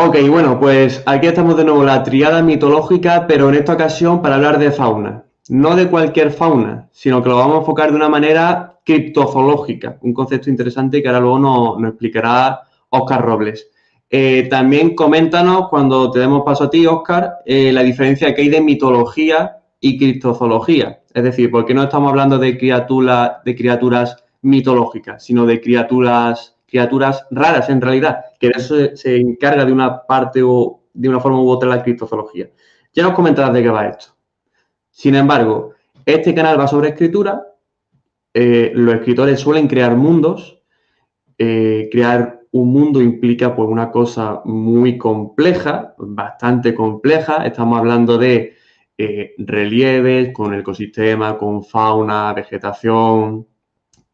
Ok, bueno, pues aquí estamos de nuevo la triada mitológica, pero en esta ocasión para hablar de fauna. No de cualquier fauna, sino que lo vamos a enfocar de una manera criptozoológica, un concepto interesante que ahora luego nos, explicará Oscar Robles. Eh, también coméntanos, cuando te demos paso a ti, Oscar, eh, la diferencia que hay de mitología y criptozoología. Es decir, ¿por qué no estamos hablando de, criatura, de criaturas mitológicas, sino de criaturas criaturas raras en realidad, que de eso se, encarga de una parte o de una forma u otra la criptozoología. Ya nos comentarás de qué va esto. Sin embargo, este canal va sobre escritura. Eh, los escritores suelen crear mundos. Eh, crear un mundo implica pues una cosa muy compleja, bastante compleja. Estamos hablando de eh, relieves con ecosistema, con fauna, vegetación,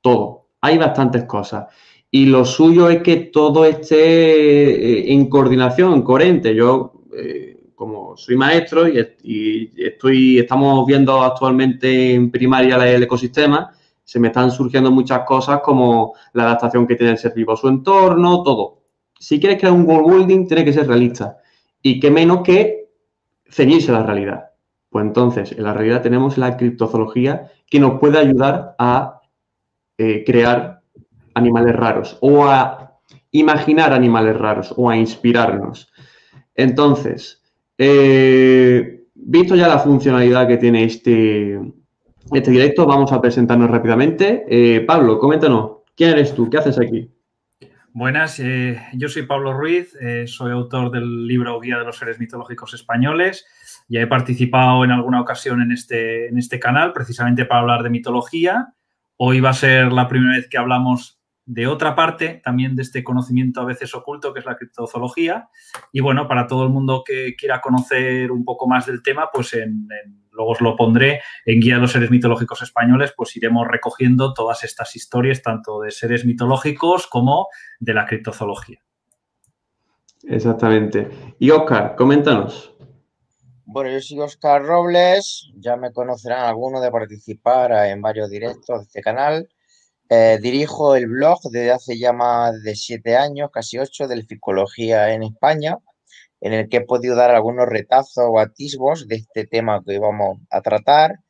todo. Hay bastantes cosas y lo suyo es que todo esté eh, en coordinación, coherente. Yo, eh, como soy maestro y, estoy, estamos viendo actualmente en primaria el ecosistema, se me están surgiendo muchas cosas como la adaptación que tiene el ser vivo a su entorno, todo. Si quieres crear un world building, tiene que ser realista. Y qué menos que ceñirse a la realidad. Pues entonces, en la realidad tenemos la criptozoología que nos puede ayudar a eh, crear animales raros o a imaginar animales raros o a inspirarnos. Entonces, eh, visto ya la funcionalidad que tiene este, este directo, vamos a presentarnos rápidamente. Eh, Pablo, coméntanos, ¿quién eres tú? ¿Qué haces aquí? Buenas, eh, yo soy Pablo Ruiz, soy autor del libro Guía de los Seres Mitológicos Españoles. Ya he participado en alguna ocasión en este, en este canal precisamente para hablar de mitología. Hoy va a ser la primera vez que hablamos de otra parte también de este conocimiento a veces oculto que es la criptozoología. Y bueno, para todo el mundo que quiera conocer un poco más del tema, pues en, luego os lo pondré en Guía de los Seres Mitológicos Españoles, pues iremos recogiendo todas estas historias, tanto de seres mitológicos como de la criptozoología. Exactamente. Y Oscar, coméntanos. Bueno, yo soy Oscar Robles, ya me conocerán algunos de participar en varios directos de este canal. Eh, dirijo el blog desde hace ya más de siete años, casi ocho, de psicología en España, en el que he podido dar algunos retazos o atisbos de este tema que vamos a tratar.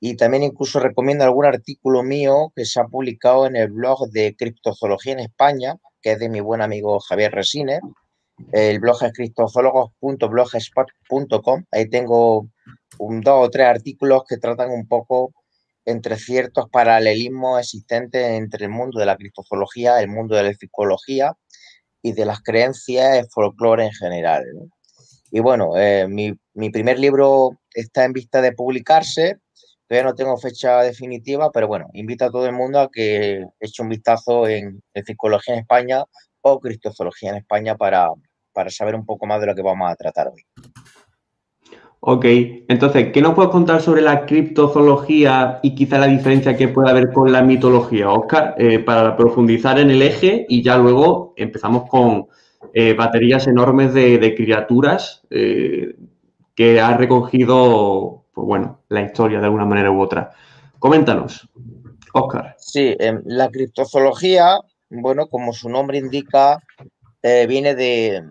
Y también incluso recomiendo algún artículo mío que se ha publicado en el blog de Criptozoología en España, que es de mi buen amigo Javier Resines. El blog es criptozoólogos.blogspot.com. Ahí tengo un, dos o tres artículos que tratan un poco entre ciertos paralelismos existentes entre el mundo de la criptozoología, el mundo de la psicología y de las creencias el folclore en general. Y bueno, eh, mi, primer libro está en vista de publicarse, todavía no tengo fecha definitiva, pero bueno, invito a todo el mundo a que eche un vistazo en, en Psicología en España o Criptozoología en España para, para saber un poco más de lo que vamos a tratar hoy. Ok, entonces, ¿qué nos puedes contar sobre la criptozoología y quizá la diferencia que puede haber con la mitología, Oscar, eh, para profundizar en el eje y ya luego empezamos con eh, baterías enormes de, criaturas eh, que ha recogido, pues bueno, la historia de alguna manera u otra. Coméntanos, Oscar. Sí, em, la criptozoología, bueno, como su nombre indica, viene de,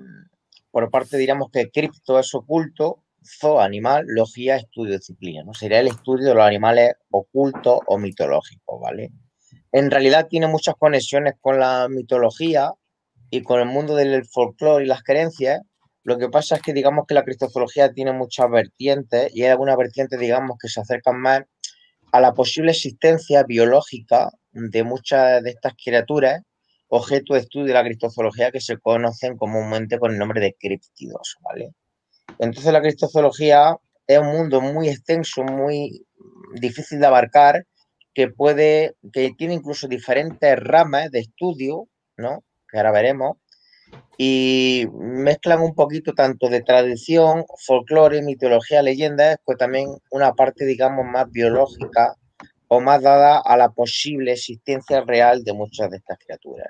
por parte, diríamos que cripto es oculto zo animal, logía, estudio, disciplina, ¿no? Sería el estudio de los animales ocultos o mitológicos, ¿vale? En realidad tiene muchas conexiones con la mitología y con el mundo del folclore y las creencias. Lo que pasa es que digamos que la cristozoología tiene muchas vertientes y hay algunas vertientes, digamos, que se acercan más a la posible existencia biológica de muchas de estas criaturas, objeto de estudio de la cristozoología que se conocen comúnmente con el nombre de críptidos, ¿vale? Entonces la cristozoología es un mundo muy extenso, muy difícil de abarcar, que puede, que tiene incluso diferentes ramas de estudio, ¿no? Que ahora veremos, y mezclan un poquito tanto de tradición, folclore, mitología, leyendas, pues también una parte, digamos, más biológica o más dada a la posible existencia real de muchas de estas criaturas.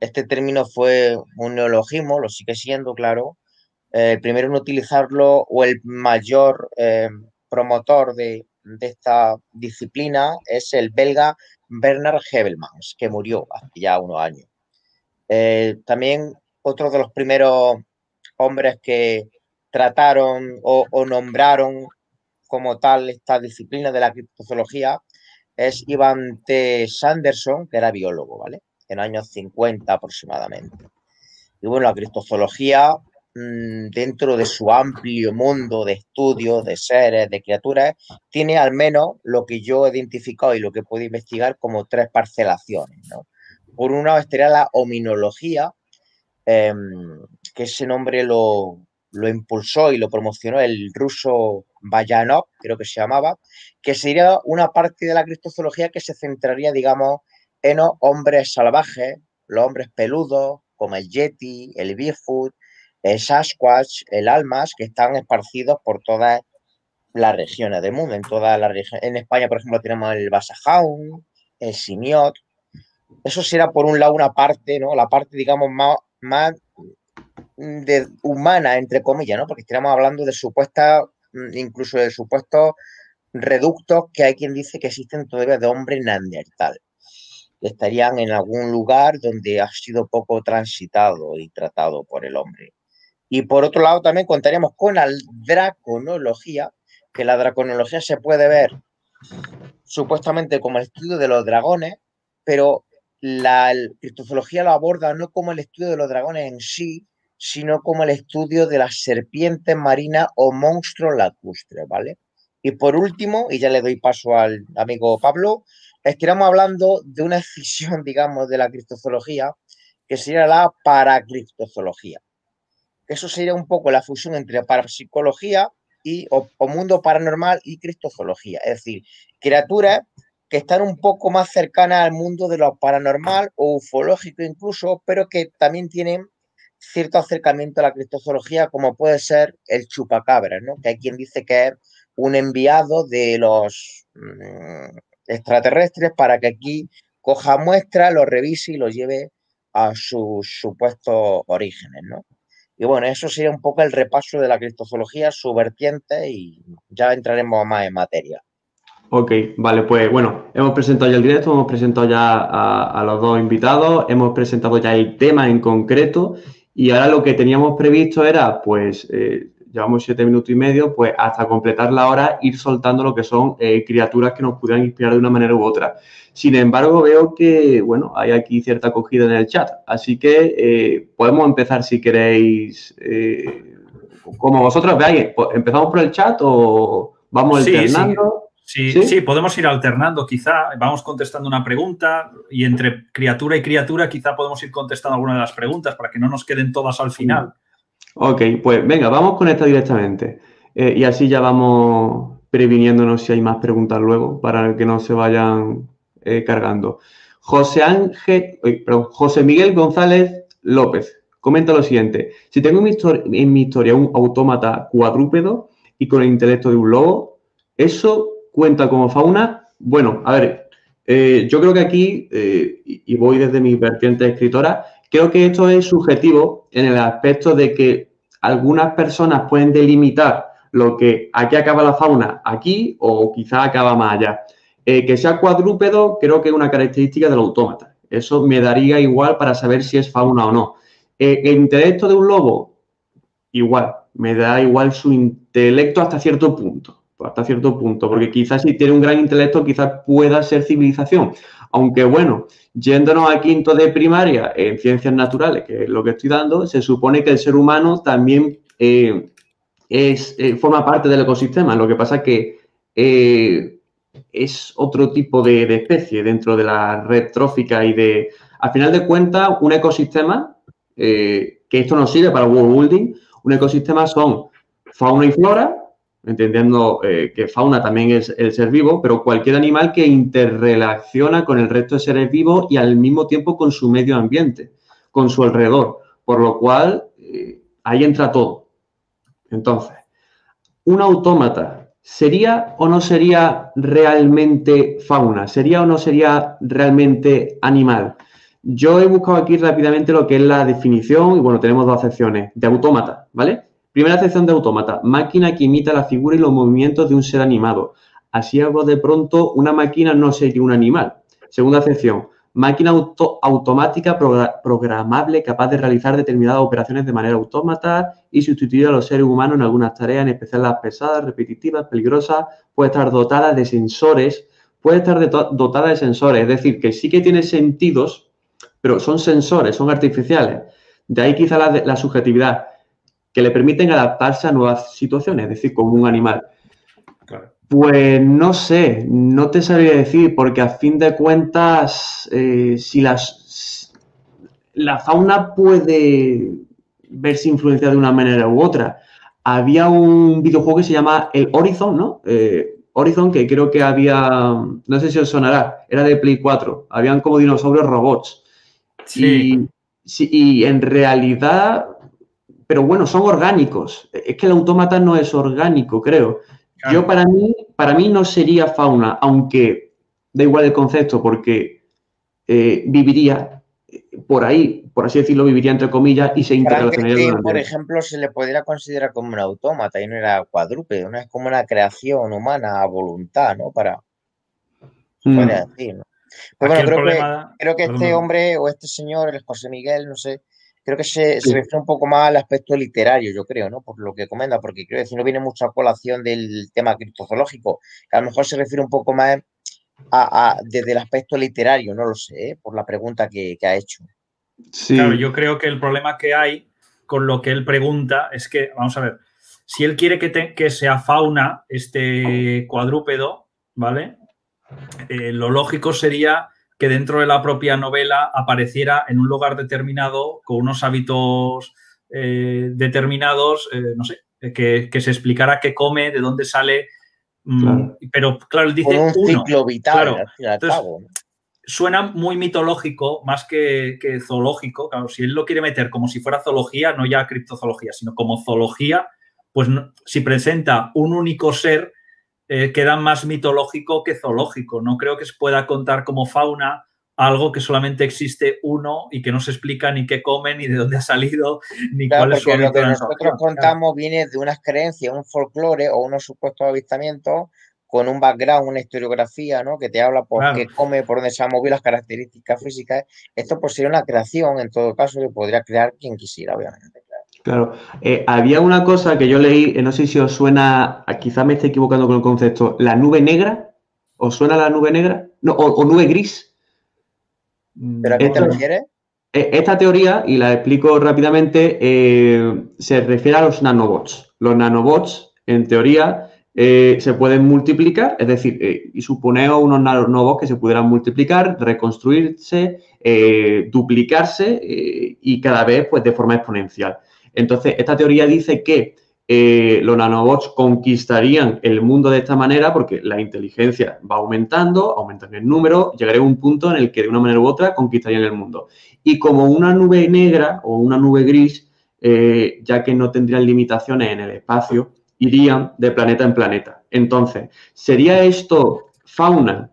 Este término fue un neologismo, lo sigue siendo, claro, eh, el primero en utilizarlo o el mayor eh, promotor de, esta disciplina es el belga Bernard Hebelmans, que murió hace ya unos años. Eh, también otro de los primeros hombres que trataron o, nombraron como tal esta disciplina de la criptozoología es Ivan T. Sanderson, que era biólogo, ¿vale? En años 50 aproximadamente. Y bueno, la criptozoología, dentro de su amplio mundo de estudios, de seres, de criaturas, tiene al menos lo que yo he identificado y lo que puedo investigar como tres parcelaciones, ¿no? Por una estaría la hominología, em, que ese nombre lo, lo impulsó y lo promocionó el ruso Bayanov, creo que se llamaba, que sería una parte de la cristozoología que se centraría, digamos, en los hombres salvajes, los hombres peludos, como el Yeti, el Bigfoot, el Sasquatch, el Almas, que están esparcidos por todas las regiones del mundo, en las regiones. En España, por ejemplo, tenemos el Basajaun, el Simiot. Eso será, por un lado, una parte, ¿no? La parte, digamos, más, más de humana, entre comillas, ¿no? Porque estaríamos hablando de supuestas, incluso de supuestos reductos que hay quien dice que existen todavía de hombre neandertal. Estarían en algún lugar donde ha sido poco transitado y tratado por el hombre. Y por otro lado, también contaríamos con la draconología, que la draconología se puede ver supuestamente como el estudio de los dragones, pero la cristozoología lo aborda no como el estudio de los dragones en sí, sino como el estudio de las serpientes marinas o monstruos lacustres, ¿vale? Y por último, y ya le doy paso al amigo Pablo, estaremos hablando de una escisión, digamos, de la cristozoología, que sería la paracristozoología. Eso sería un poco la fusión entre parapsicología y, o, mundo paranormal y cristozoología. Es decir, criaturas que están un poco más cercanas al mundo de lo paranormal o ufológico incluso, pero que también tienen cierto acercamiento a la cristozoología, como puede ser el chupacabra, ¿no? Que hay quien dice que es un enviado de los mm, extraterrestres para que aquí coja muestras, lo revise y lo lleve a sus supuestos orígenes, ¿no? Y bueno, eso sería un poco el repaso de la cristozoología, su vertiente, y ya entraremos más en materia. Ok, vale, pues bueno, hemos presentado ya el directo, hemos presentado ya a, a los dos invitados, hemos presentado ya el tema en concreto y ahora lo que teníamos previsto era, pues, eh, llevamos siete minutos y medio, pues hasta completar la hora, ir soltando lo que son eh, criaturas que nos pudieran inspirar de una manera u otra. Sin embargo, veo que, bueno, hay aquí cierta acogida en el chat. Así que eh, podemos empezar si queréis, como vosotros veáis, pues, ¿empezamos por el chat o vamos alternando? Sí, ¿Sí? podemos ir alternando quizá, vamos contestando una pregunta y entre criatura y criatura quizá podemos ir contestando alguna de las preguntas para que no nos queden todas al final. Ok, pues venga, vamos con esta directamente eh, y así ya vamos previniéndonos si hay más preguntas luego para que no se vayan eh, cargando. José Ángel, perdón, José Miguel González López comenta lo siguiente: Si tengo en mi, historia un autómata cuadrúpedo y con el intelecto de un lobo, eso cuenta como fauna? Bueno, a ver, eh, yo creo que aquí, y voy desde mi vertiente escritora, creo que esto es subjetivo en el aspecto de que algunas personas pueden delimitar lo que aquí acaba la fauna aquí o quizá acaba más allá. Eh, que sea cuadrúpedo creo que es una característica del autómata. Eso me daría igual para saber si es fauna o no. el intelecto de un lobo, igual, me da igual su intelecto hasta cierto punto hasta cierto punto, porque quizás si tiene un gran intelecto, quizás pueda ser civilización. Aunque bueno, yéndonos a quinto de primaria en ciencias naturales, que es lo que estoy dando, se supone que el ser humano también eh, es, eh, forma parte del ecosistema. Lo que pasa es que eh, es otro tipo de, de, especie dentro de la red trófica y de, al final de cuentas, un ecosistema, que esto nos sirve para world building, un ecosistema son fauna y flora, entendiendo eh, que fauna también es el ser vivo, pero cualquier animal que interrelaciona con el resto de seres vivos y al mismo tiempo con su medio ambiente, con su alrededor, por lo cual eh, ahí entra todo. Entonces, un autómata, ¿sería o no sería realmente fauna? ¿Sería o no sería realmente animal? Yo he buscado aquí rápidamente lo que es la definición y bueno, tenemos dos acepciones de autómata, ¿vale? Primera acepción de autómata, máquina que imita la figura y los movimientos de un ser animado. Así hago de pronto, una máquina no sería un animal. Segunda acepción, máquina automática programable capaz de realizar determinadas operaciones de manera autómata y sustituir a los seres humanos en algunas tareas, en especial las pesadas, repetitivas, peligrosas, puede estar dotada de sensores, puede estar dotada de sensores, es decir, que sí que tiene sentidos, pero son sensores, son artificiales. De ahí quizá la, la subjetividad, que le permiten adaptarse a nuevas situaciones, es decir, como un animal. Pues no sé, no te sabría decir, porque a fin de cuentas, eh, si las, la fauna puede verse influenciada de una manera u otra. Había un videojuego que se llama el Horizon, ¿no? Eh, Horizon, que creo que había, no sé si os sonará, era de Play 4, habían como dinosaurios robots. Sí. y en realidad, pero bueno, son orgánicos. Es que el autómata no es orgánico, creo. Yo para mí, para mí no sería fauna, aunque da igual el concepto, porque eh, viviría por ahí, por así decirlo, viviría entre comillas y se interrelacionaría. por ejemplo, se le podría considerar como un autómata y no era cuadrúpedo, no es como una creación humana a voluntad, ¿no? Para mm. decir, ¿no? Pero bueno, creo, que, creo que este hombre o este señor, el José Miguel, no sé, creo que se, refiere un poco más al aspecto literario, yo creo, ¿no? Por lo que comenta, porque quiero decir, no viene mucho a colación del tema criptozoológico, que a lo mejor se refiere un poco más a, desde el aspecto literario, no lo sé, ¿eh? por la pregunta que, ha hecho. Sí. Claro, yo creo que el problema que hay con lo que él pregunta es que, vamos a ver, si él quiere que, que sea fauna este cuadrúpedo, ¿vale? Eh, lo lógico sería que dentro de la propia novela apareciera en un lugar determinado, con unos hábitos eh, determinados, eh, no sé, que, se explicara qué come, de dónde sale. Mm, pero claro, él dice. un ciclo vital, Suena muy mitológico más que, zoológico. Claro, si él lo quiere meter como si fuera zoología, no ya criptozoología, sino como zoología, pues si presenta un único ser, eh, queda más mitológico que zoológico. No creo que se pueda contar como fauna algo que solamente existe uno y que no se explica ni qué come, ni de dónde ha salido, ni cuál es su Lo que nosotros contamos viene de unas creencias, un folclore o unos supuestos avistamientos con un background, una historiografía, ¿no? Que te habla por qué come, por dónde se han movido las características físicas. Esto pues sería una creación, en todo caso, que podría crear quien quisiera, obviamente. Claro, eh, había una cosa que yo leí, eh, no sé si os suena, quizá me esté equivocando con el concepto, la nube negra, ¿os suena la nube negra? No, o, nube gris. ¿Pero a qué te refieres? Eh, esta teoría, y la explico rápidamente, se refiere a los nanobots. Los nanobots, en teoría, se pueden multiplicar, es decir, y suponemos unos nanobots que se pudieran multiplicar, reconstruirse, duplicarse y cada vez pues, de forma exponencial. Entonces, esta teoría dice que eh, los nanobots conquistarían el mundo de esta manera porque la inteligencia va aumentando, aumentan el número, llegaría a un punto en el que de una manera u otra conquistarían el mundo. Y como una nube negra o una nube gris, eh, ya que no tendrían limitaciones en el espacio, irían de planeta en planeta. Entonces, ¿sería esto fauna?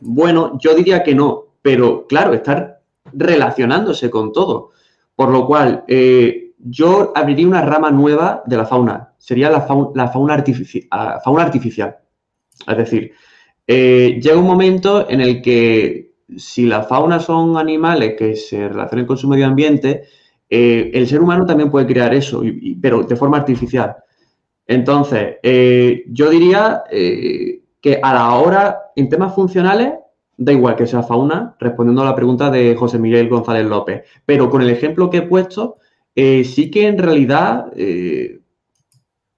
Bueno, yo diría que no, pero claro, estar relacionándose con todo. Por lo cual, eh, yo abriría una rama nueva de la fauna. Sería la, fauna, ah, fauna, artificial. Es decir, eh, llega un momento en el que si la fauna son animales que se relacionan con su medio ambiente, eh, el ser humano también puede crear eso, pero de forma artificial. Entonces, eh, yo diría que a la hora, en temas funcionales, da igual que sea fauna, respondiendo a la pregunta de José Miguel González López. Pero con el ejemplo que he puesto, eh, sí que en realidad eh,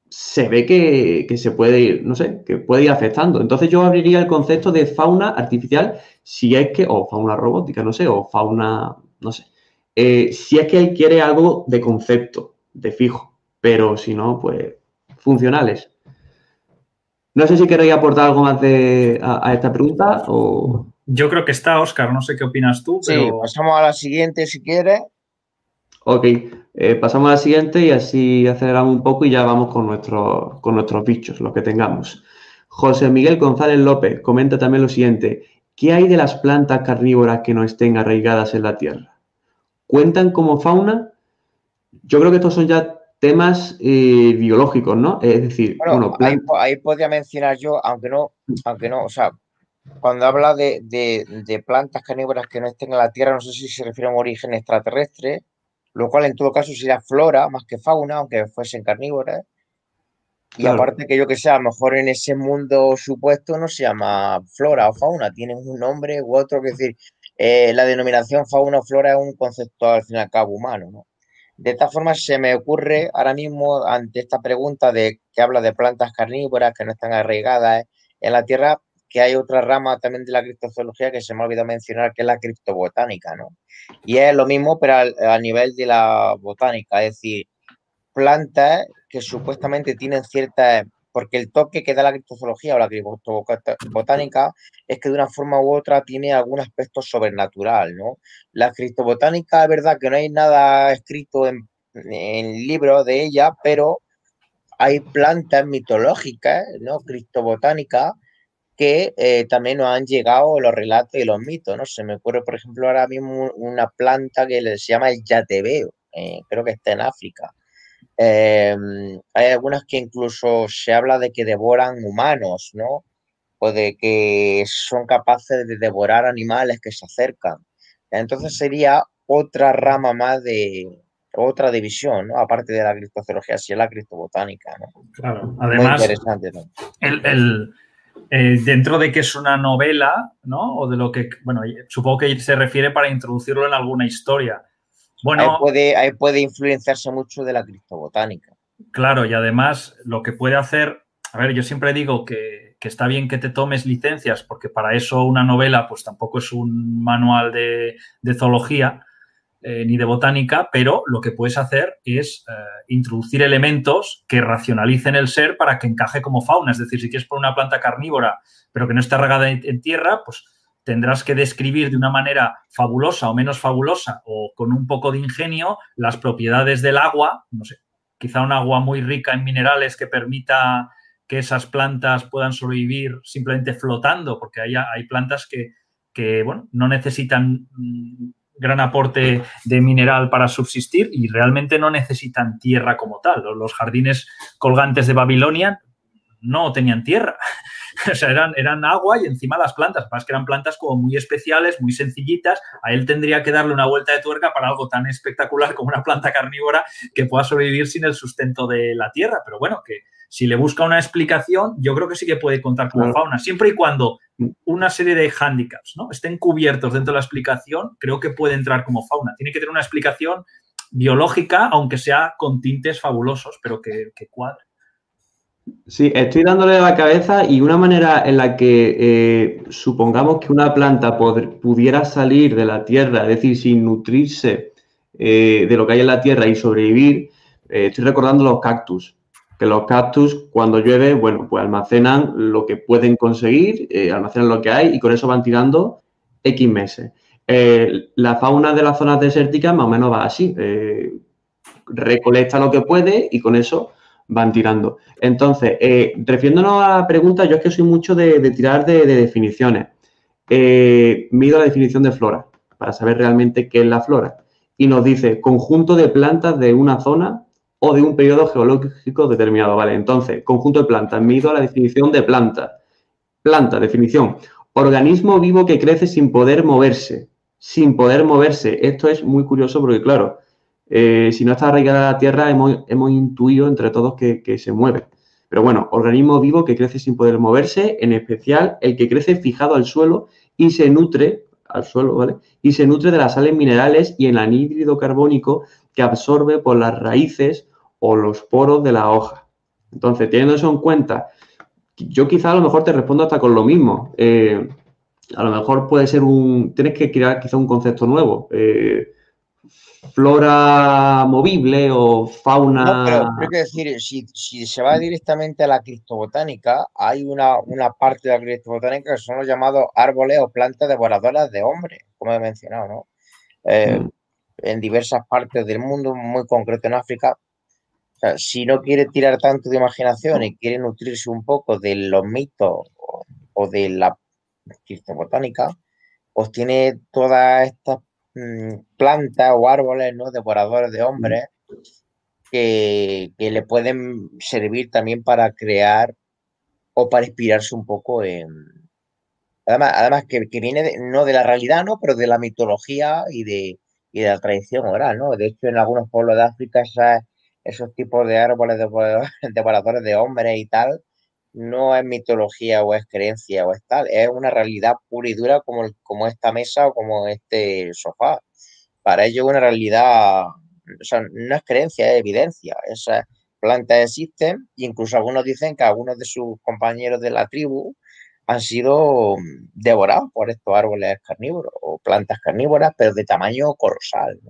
se ve que, se puede ir, no sé, que puede ir afectando. Entonces yo abriría el concepto de fauna artificial si es que, o fauna robótica, no sé, o fauna, no sé, eh, si es que él quiere algo de concepto, de fijo, pero si no, pues funcionales. No sé si queréis aportar algo más de, a, esta pregunta o... Yo creo que está, Oscar, no sé qué opinas tú, pero... Sí, pasamos a la siguiente si quieres. Ok, eh, pasamos a la siguiente y así aceleramos un poco y ya vamos con, con nuestros bichos, los que tengamos. José Miguel González López comenta también lo siguiente. ¿Qué hay de las plantas carnívoras que no estén arraigadas en la tierra? ¿Cuentan como fauna? Yo creo que estos son ya temas eh, biológicos, ¿no? Es decir, bueno, ahí, podría mencionar yo, aunque no, aunque no, o sea, cuando habla de, plantas carnívoras que no estén en la Tierra, no sé si se refiere a un origen extraterrestre, lo cual en todo caso sería flora más que fauna, aunque fuesen carnívoras. Y aparte que yo que sé, a lo mejor en ese mundo supuesto no se llama flora o fauna, tienen un nombre u otro, que decir, eh, la denominación fauna o flora es un concepto al fin y al cabo humano, ¿no? De esta forma se me ocurre ahora mismo ante esta pregunta de que habla de plantas carnívoras que no están arraigadas en la tierra, que hay otra rama también de la criptozoología que se me ha olvidado mencionar, que es la criptobotánica, ¿no? Y es lo mismo, pero a, nivel de la botánica, es decir, plantas que supuestamente tienen ciertas porque el toque que da la criptozoología o la criptobotánica es que de una forma u otra tiene algún aspecto sobrenatural, ¿no? La criptobotánica es verdad que no hay nada escrito en, en libros de ella, pero hay plantas mitológicas, ¿no? Criptobotánicas que eh, también nos han llegado los relatos y los mitos, ¿no? Se me ocurre, por ejemplo, ahora mismo una planta que se llama el yatebeo, eh, creo que está en África. Em, hay algunas que incluso se habla de que devoran humanos, ¿no? O de que son capaces de devorar animales que se acercan. Entonces sería otra rama más de otra división, ¿no? Aparte de la cristozoología, si es la cristobotánica, ¿no? Claro, además, interesante, ¿no? el, eh, dentro de que es una novela, ¿no? O de lo que, bueno, supongo que se refiere para introducirlo en alguna historia. Bueno, ahí puede, ahí puede influenciarse mucho de la criptobotánica. Claro, y además lo que puede hacer, a ver, yo siempre digo que, que, está bien que te tomes licencias, porque para eso una novela, pues tampoco es un manual de, de zoología, eh, ni de botánica, pero lo que puedes hacer es eh, introducir elementos que racionalicen el ser para que encaje como fauna. Es decir, si quieres poner una planta carnívora, pero que no está regada en, tierra, pues tendrás que describir de una manera fabulosa o menos fabulosa o con un poco de ingenio las propiedades del agua, no sé, quizá un agua muy rica en minerales que permita que esas plantas puedan sobrevivir simplemente flotando, porque hay, hay plantas que, que bueno, no necesitan mm, gran aporte de mineral para subsistir y realmente no necesitan tierra como tal. Los jardines colgantes de Babilonia no tenían tierra. O sea, eran, eran agua y encima las plantas. Más que eran plantas como muy especiales, muy sencillitas. A él tendría que darle una vuelta de tuerca para algo tan espectacular como una planta carnívora que pueda sobrevivir sin el sustento de la tierra. Pero bueno, que si le busca una explicación, yo creo que sí que puede contar como fauna, siempre y cuando una serie de handicaps ¿no? estén cubiertos dentro de la explicación, creo que puede entrar como fauna. Tiene que tener una explicación biológica, aunque sea con tintes fabulosos, pero que, cuadre. Sí, estoy dándole a la cabeza y una manera en la que eh, supongamos que una planta pudiera salir de la tierra, es decir, sin nutrirse eh, de lo que hay en la tierra y sobrevivir, eh, estoy recordando los cactus los cactus cuando llueve, bueno, pues almacenan lo que pueden conseguir, eh, almacenan lo que hay y con eso van tirando X meses. Eh, la fauna de las zonas desérticas más o menos va así, eh, recolecta lo que puede y con eso van tirando. Entonces, refiriéndonos a la pregunta, yo es que soy mucho de, tirar de, de definiciones. mido la definición de flora para saber realmente qué es la flora. Y nos dice conjunto de plantas de una zona o de un periodo geológico determinado. Vale, entonces, conjunto de plantas. Mido la definición de planta. Planta, definición. Organismo vivo que crece sin poder moverse. Sin poder moverse. Esto es muy curioso porque, claro, eh, si no está arraigada a la tierra, hemos, intuido entre todos que, que, se mueve. Pero bueno, organismo vivo que crece sin poder moverse, en especial el que crece fijado al suelo y se nutre al suelo, ¿vale? Y se nutre de las sales minerales y el anhídrido carbónico que absorbe por las raíces o los poros de la hoja. Entonces, teniendo eso en cuenta, yo quizá a lo mejor te respondo hasta con lo mismo. Eh, a lo mejor puede ser un, tienes que crear quizá un concepto nuevo. Eh, flora movible o fauna. No, pero creo que decir, si, se va directamente a la cristobotánica, hay una, una parte de la cristobotánica que son los llamados árboles o plantas devoradoras de hombres, como he mencionado, ¿no? Eh, mm. En diversas partes del mundo, muy concreto en África, si no quiere tirar tanto de imaginación y quiere nutrirse un poco de los mitos o, de la botánica, pues tiene todas estas mm, plantas o árboles, ¿no? Devoradores de hombres que, le pueden servir también para crear o para inspirarse un poco en, además, además que, viene no de la realidad, ¿no? Pero de la mitología y de, y de la tradición oral, ¿no? De hecho, en algunos pueblos de África esos tipos de árboles devoradores de hombres y tal, no es mitología o es creencia o es tal, es una realidad pura y dura como, como esta mesa o como este sofá. Para ello es una realidad, o sea, no es creencia, es evidencia. Esas plantas existen incluso algunos dicen que algunos de sus compañeros de la tribu han sido devorados por estos árboles carnívoros o plantas carnívoras, pero de tamaño colosal.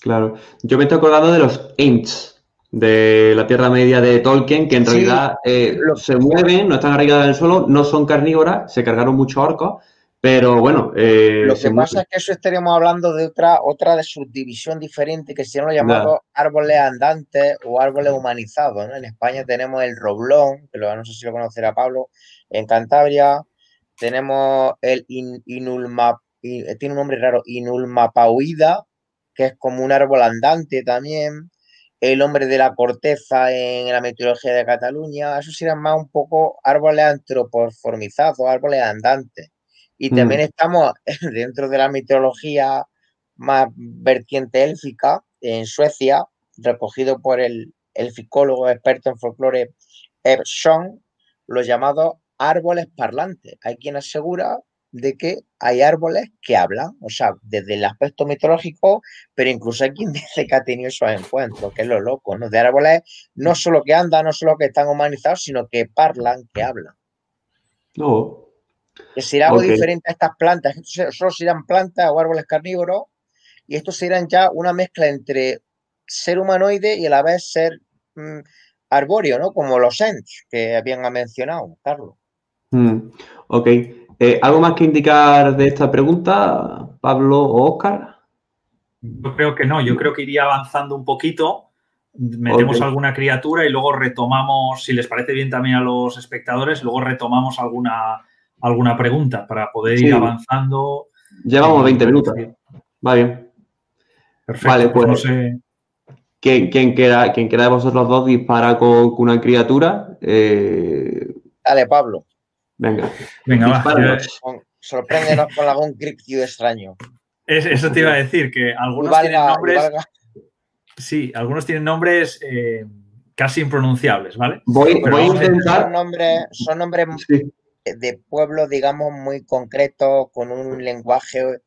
Claro, yo me estoy acordando de los Ents, de la Tierra Media de Tolkien, que en realidad eh, se mueven, no están arraigadas en el suelo, no son carnívoras, se cargaron muchos orcos, pero bueno. Eh, lo que pasa es que eso estaríamos hablando de otra, otra de subdivisión diferente que se los llamados árboles andantes o árboles humanizados. En España tenemos el roblón, que lo, no sé si lo conocerá Pablo, en Cantabria tenemos el inulma, tiene un nombre raro, inulmapauida, que es como un árbol andante también el hombre de la corteza en la mitología de Cataluña, esos eran más un poco árboles antropoformizados, árboles andantes. Y mm. también estamos dentro de la mitología más vertiente élfica, en Suecia, recogido por el, el ficólogo experto en folclore Eb Schoen, los llamados árboles parlantes. Hay quien asegura de que hay árboles que hablan, o sea, desde el aspecto mitológico, pero incluso hay quien dice que ha tenido esos encuentros, que es lo loco, ¿no? De árboles no solo que andan, no solo que están humanizados, sino que parlan, que hablan. No. Que será algo diferente a estas plantas, solo serán plantas o árboles carnívoros, y estos serán ya una mezcla entre ser humanoide y a la vez ser mm, arbóreo, ¿no? Como los Ents que habían mencionado, Carlos. Mm, ok. Eh, ¿Algo más que indicar de esta pregunta, Pablo o Oscar? Yo creo que no, yo creo que iría avanzando un poquito, metemos alguna criatura y luego retomamos, si les parece bien también a los espectadores, luego retomamos alguna, alguna pregunta para poder ir avanzando. Llevamos 20 minutos. Va bien. Perfecto. Vale, pues, pues no sé. ¿Quién, quién, queda, de vosotros dos dispara con, una criatura? Eh, Dale, Pablo. Venga. Venga, va. Sorpréndenos con algún criptido extraño. eso te iba a decir, que algunos tienen nombres. Sí, algunos tienen nombres eh, casi impronunciables, ¿vale? Voy, a intentar. Son nombres, son nombres de pueblos, digamos, muy concretos, con un lenguaje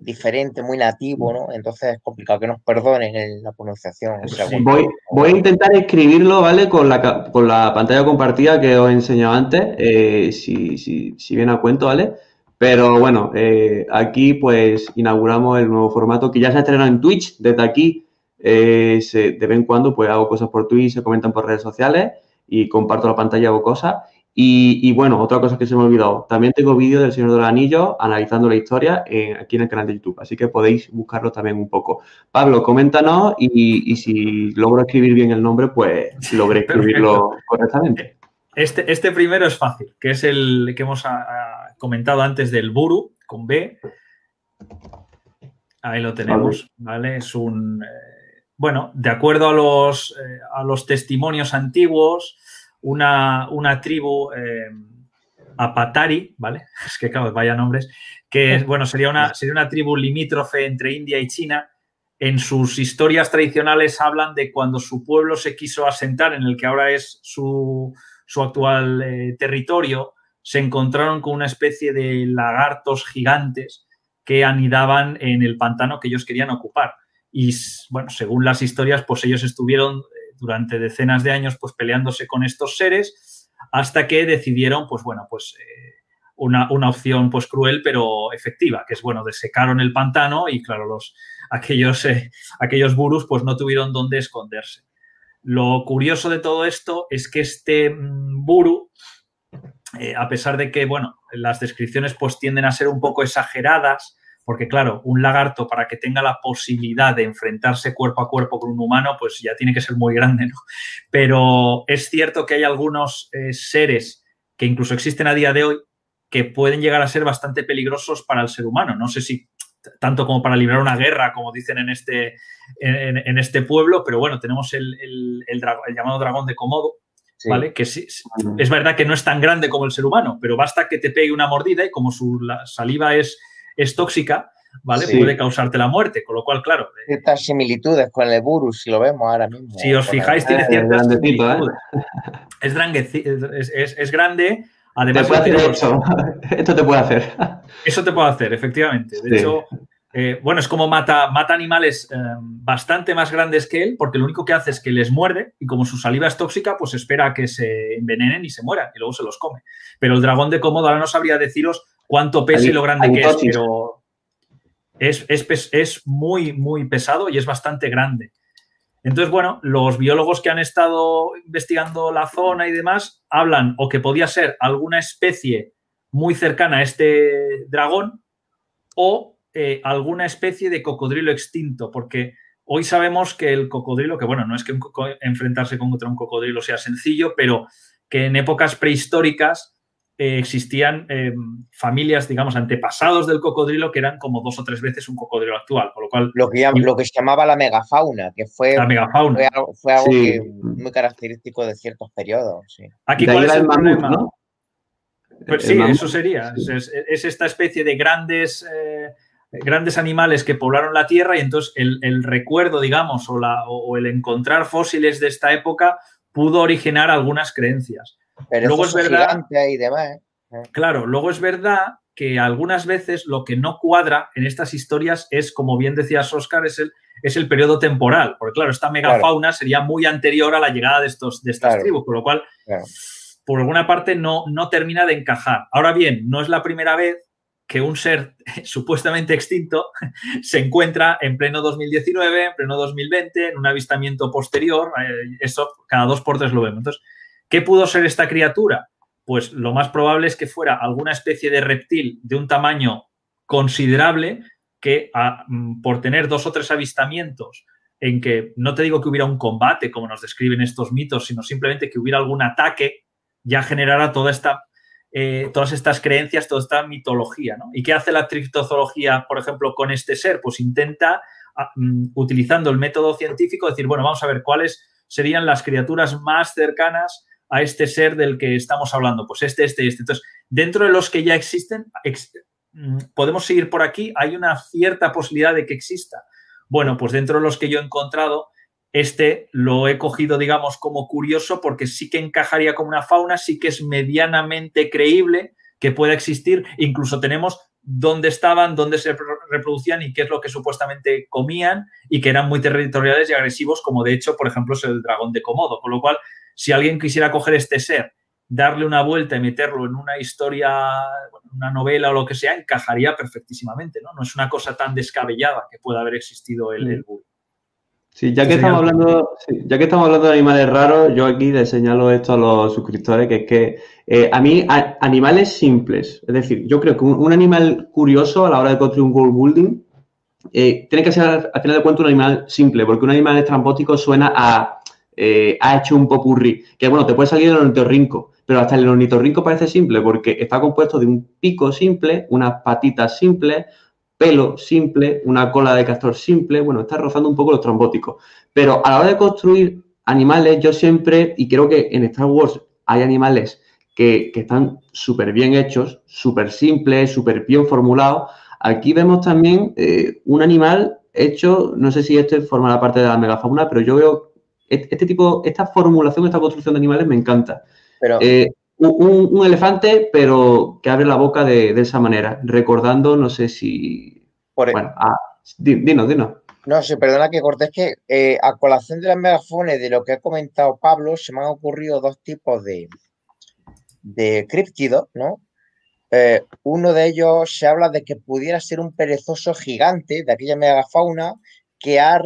diferente, muy nativo, ¿no? Entonces es complicado que nos perdonen en la pronunciación. voy, voy, a intentar escribirlo, ¿vale? Con la, con la pantalla compartida que os he enseñado antes, eh, si, si, si viene a cuento, ¿vale? Pero bueno, eh, aquí pues inauguramos el nuevo formato que ya se ha estrenado en Twitch. Desde aquí, eh, de vez en cuando, pues hago cosas por Twitch, se comentan por redes sociales y comparto la pantalla, hago cosas. Y, bueno, otra cosa que se me ha olvidado, también tengo vídeo del Señor de los Anillos analizando la historia aquí en el canal de YouTube, así que podéis buscarlo también un poco. Pablo, coméntanos y, si logro escribir bien el nombre, pues logré escribirlo correctamente. Este, este primero es fácil, que es el que hemos comentado antes del Buru, con B. Ahí lo tenemos, ¿vale? Es un... Eh, bueno, de acuerdo a los, eh, a los testimonios antiguos, una, una tribu eh, apatari, ¿vale? Es que, claro, vaya nombres, que bueno, sería una, sería una tribu limítrofe entre India y China. En sus historias tradicionales hablan de cuando su pueblo se quiso asentar en el que ahora es su, actual eh, territorio, se encontraron con una especie de lagartos gigantes que anidaban en el pantano que ellos querían ocupar. Y bueno, según las historias, pues ellos estuvieron durante decenas de años pues peleándose con estos seres hasta que decidieron, pues bueno, pues eh, una, opción pues cruel pero efectiva, que es bueno, desecaron el pantano y claro, los, aquellos, eh, aquellos burus pues no tuvieron dónde esconderse. Lo curioso de todo esto es que este mm, buru, eh, a pesar de que, bueno, las descripciones pues tienden a ser un poco exageradas, porque claro, un lagarto para que tenga la posibilidad de enfrentarse cuerpo a cuerpo con un humano, pues ya tiene que ser muy grande, ¿no? Pero es cierto que hay algunos eh, seres que incluso existen a día de hoy que pueden llegar a ser bastante peligrosos para el ser humano. No sé si tanto como para librar una guerra, como dicen en este, en, este pueblo, pero bueno, tenemos el, llamado dragón de Komodo, ¿vale? Que mm. es verdad que no es tan grande como el ser humano, pero basta que te pegue una mordida y como su saliva es, es tóxica, ¿vale? Puede causarte la muerte, con lo cual, claro. Eh, Ciertas similitudes con el Burus, si lo vemos ahora mismo. Si os fijáis, tiene eh, ciertas similitudes. Es, es, grande, además... Esto te puede hacer. Eso te puede hacer, efectivamente. De hecho, eh, bueno, es como mata, mata animales bastante más grandes que él, porque lo único que hace es que les muerde y como su saliva es tóxica, pues espera a que se envenenen y se mueran y luego se los come. Pero el dragón de Komodo ahora no sabría deciros cuánto pesa y lo grande que es, pero es, muy, muy pesado y es bastante grande. Entonces, bueno, los biólogos que han estado investigando la zona y demás hablan o que podía ser alguna especie muy cercana a este dragón o eh, alguna especie de cocodrilo extinto, porque hoy sabemos que el cocodrilo, que bueno, no es que enfrentarse contra un cocodrilo sea sencillo, pero que en épocas prehistóricas eh, existían eh, familias, digamos, antepasados del cocodrilo que eran como dos o tres veces un cocodrilo actual, con lo cual... Lo que, lo que se llamaba la megafauna, que fue, la megafauna. fue algo, muy característico de ciertos periodos. Aquí, ¿cuál es el, problema? Pues sí, eso sería. Es, esta especie de grandes... Eh, grandes animales que poblaron la Tierra y entonces el, recuerdo, digamos, o, la, o el encontrar fósiles de esta época pudo originar algunas creencias. Pero luego es verdad. Y demás, ¿eh? Claro, luego es verdad que algunas veces lo que no cuadra en estas historias es, como bien decías, Oscar, es el, es el periodo temporal. Porque, claro, esta megafauna sería muy anterior a la llegada de, estos, de estas tribus, con lo cual, por alguna parte, no, no termina de encajar. Ahora bien, no es la primera vez que un ser supuestamente extinto se encuentra en pleno 2019, en pleno 2020, en un avistamiento posterior. Eh, eso cada dos por tres lo vemos. Entonces, ¿Qué pudo ser esta criatura? Pues lo más probable es que fuera alguna especie de reptil de un tamaño considerable que mm, por tener dos o tres avistamientos en que no te digo que hubiera un combate como nos describen estos mitos, sino simplemente que hubiera algún ataque, ya generara toda esta, eh, todas estas creencias, toda esta mitología. ¿Y qué hace la triptozoología, por ejemplo, con este ser? Pues intenta, ah, mm, utilizando el método científico, decir, bueno, vamos a ver cuáles serían las criaturas más cercanas a este ser del que estamos hablando, pues este, este, este. Entonces, dentro de los que ya existen, mm, podemos seguir por aquí, hay una cierta posibilidad de que exista. Bueno, pues dentro de los que yo he encontrado, este lo he cogido, digamos, como curioso porque sí que encajaría como una fauna, sí que es medianamente creíble que pueda existir. Incluso tenemos dónde estaban, dónde se reproducían y qué es lo que supuestamente comían y que eran muy territoriales y agresivos, como de hecho, por ejemplo, es el dragón de Komodo. Con lo cual, si alguien quisiera coger este ser, darle una vuelta y meterlo en una historia, una novela o lo que sea, encajaría perfectísimamente, ¿no? No es una cosa tan descabellada que pueda haber existido el, el Sí, ya que, estamos hablando, ya que estamos hablando de animales raros, yo aquí les señalo esto a los suscriptores, que es que eh, a mí animales simples, es decir, yo creo que un, animal curioso a la hora de construir un world building eh, tiene que ser al final de cuentas un animal simple, porque un animal estrambótico suena a eh, ha hecho un popurrí, que bueno, te puede salir el ornitorrinco, pero hasta el ornitorrinco parece simple porque está compuesto de un pico simple, unas patitas simples, pelo simple, una cola de castor simple, bueno, está rozando un poco los trombóticos. Pero a la hora de construir animales, yo siempre, y creo que en Star Wars hay animales que, están súper bien hechos, súper simples, súper bien formulados. Aquí vemos también eh, un animal hecho, no sé si este forma parte de la megafauna, pero yo veo este tipo, esta formulación, esta construcción de animales me encanta. Pero, eh, un, elefante, pero que abre la boca de, esa manera, recordando, no sé si... Por, e- bueno, ah, dinos, dinos. No sé, perdona que cortes, que eh, a colación de las megafones, de lo que ha comentado Pablo, se me han ocurrido dos tipos de, de críptidos, ¿no? Eh, uno de ellos se habla de que pudiera ser un perezoso gigante de aquella megafauna que ha,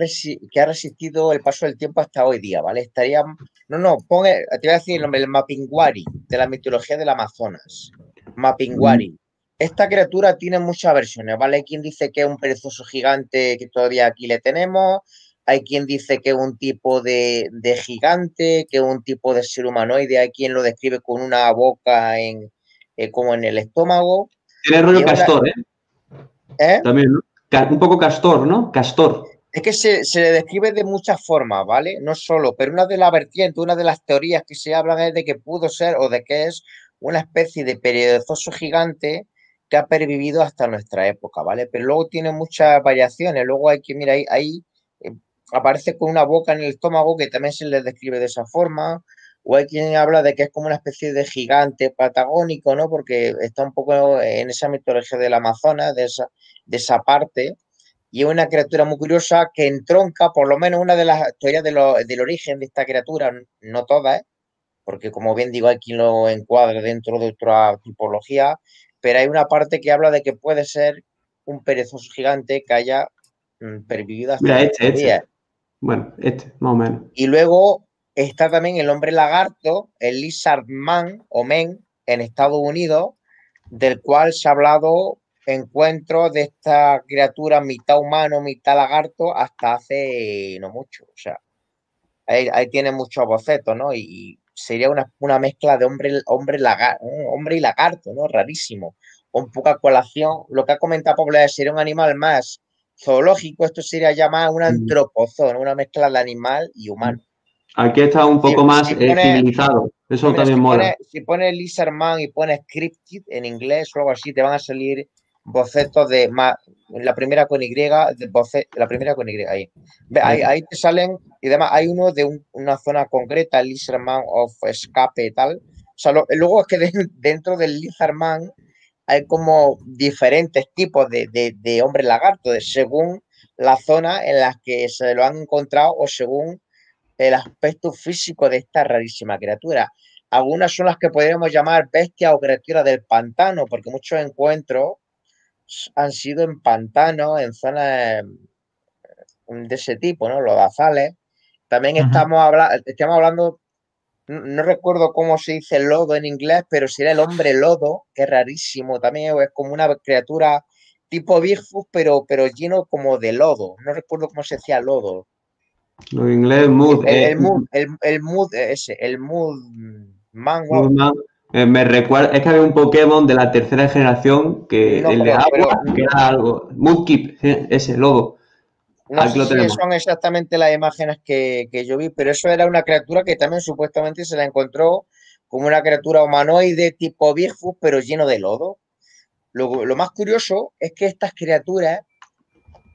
que ha resistido el paso del tiempo hasta hoy día, ¿vale? Estaría, no, no, ponga, te voy a decir el nombre, el Mapinguari, de la mitología del Amazonas. Mapinguari. Esta criatura tiene muchas versiones, ¿vale? Hay quien dice que es un perezoso gigante que todavía aquí le tenemos, hay quien dice que es un tipo de, gigante, que es un tipo de ser humanoide, hay quien lo describe con una boca en, eh, como en el estómago. Tiene rollo castor, ¿eh? ¿eh? También, ¿no? Un poco castor, ¿no? Castor. Es que se, le describe de muchas formas, ¿vale? No solo, pero una de las vertientes, una de las teorías que se hablan es de que pudo ser o de que es una especie de perezoso gigante que ha pervivido hasta nuestra época, ¿vale? Pero luego tiene muchas variaciones. Luego hay que, mira, ahí, eh, aparece con una boca en el estómago que también se le describe de esa forma. O hay quien habla de que es como una especie de gigante patagónico, ¿no? Porque está un poco en esa mitología del Amazonas, de esa parte. Y es una criatura muy curiosa que entronca, por lo menos una de las teorías del origen de esta criatura, no todas, ¿eh? porque como bien digo, hay quien lo encuadra dentro de otra tipología, pero hay una parte que habla de que puede ser un perezoso gigante que haya mm, pervivido hasta Mira, este, este. Bueno, este, más o menos. Y luego está también el hombre lagarto, el lizard man o men en Estados Unidos, del cual se ha hablado encuentros de esta criatura mitad humano, mitad lagarto, hasta hace no mucho. O sea, ahí, tiene muchos bocetos, ¿no? Y, sería una, mezcla de hombre, hombre, hombre y lagarto, ¿no? Rarísimo. Con poca colación. Lo que ha comentado Pablo es sería un animal más zoológico, esto sería llamar un antropozón, una mezcla de animal y humano. Aquí está un poco más civilizado. Eso también mola. si pones Lizardman y pones Cryptid en inglés o algo así, te van a salir bocetos de más, la primera con Y, de la primera con Y, ahí. ahí. te salen, y además hay uno de una zona concreta, Lizardman of Escape y tal. O sea, luego es que dentro del Lizardman hay como diferentes tipos de, de, de hombre lagarto, según la zona en la que se lo han encontrado o según el aspecto físico de esta rarísima criatura. Algunas son las que podríamos llamar bestias o criaturas del pantano, porque muchos encuentros han sido en pantanos, en zonas mm, de ese tipo, ¿no? Los azales. También estamos, estamos hablando, no, recuerdo cómo se dice lodo en inglés, pero sería el hombre lodo, que es rarísimo también, es como una criatura tipo Bigfoot, pero, pero lleno como de lodo. No recuerdo cómo se decía lodo. Lo en inglés, mood. El, el, mood, el, mood ese, el mood man. Eh, me recuerda, es que había un Pokémon de la tercera generación que el de agua, que era algo. Ese logo. No sé si son exactamente las imágenes que, yo vi, pero eso era una criatura que también supuestamente se la encontró como una criatura humanoide tipo Bigfoot, pero lleno de lodo. Lo, lo más curioso es que estas criaturas,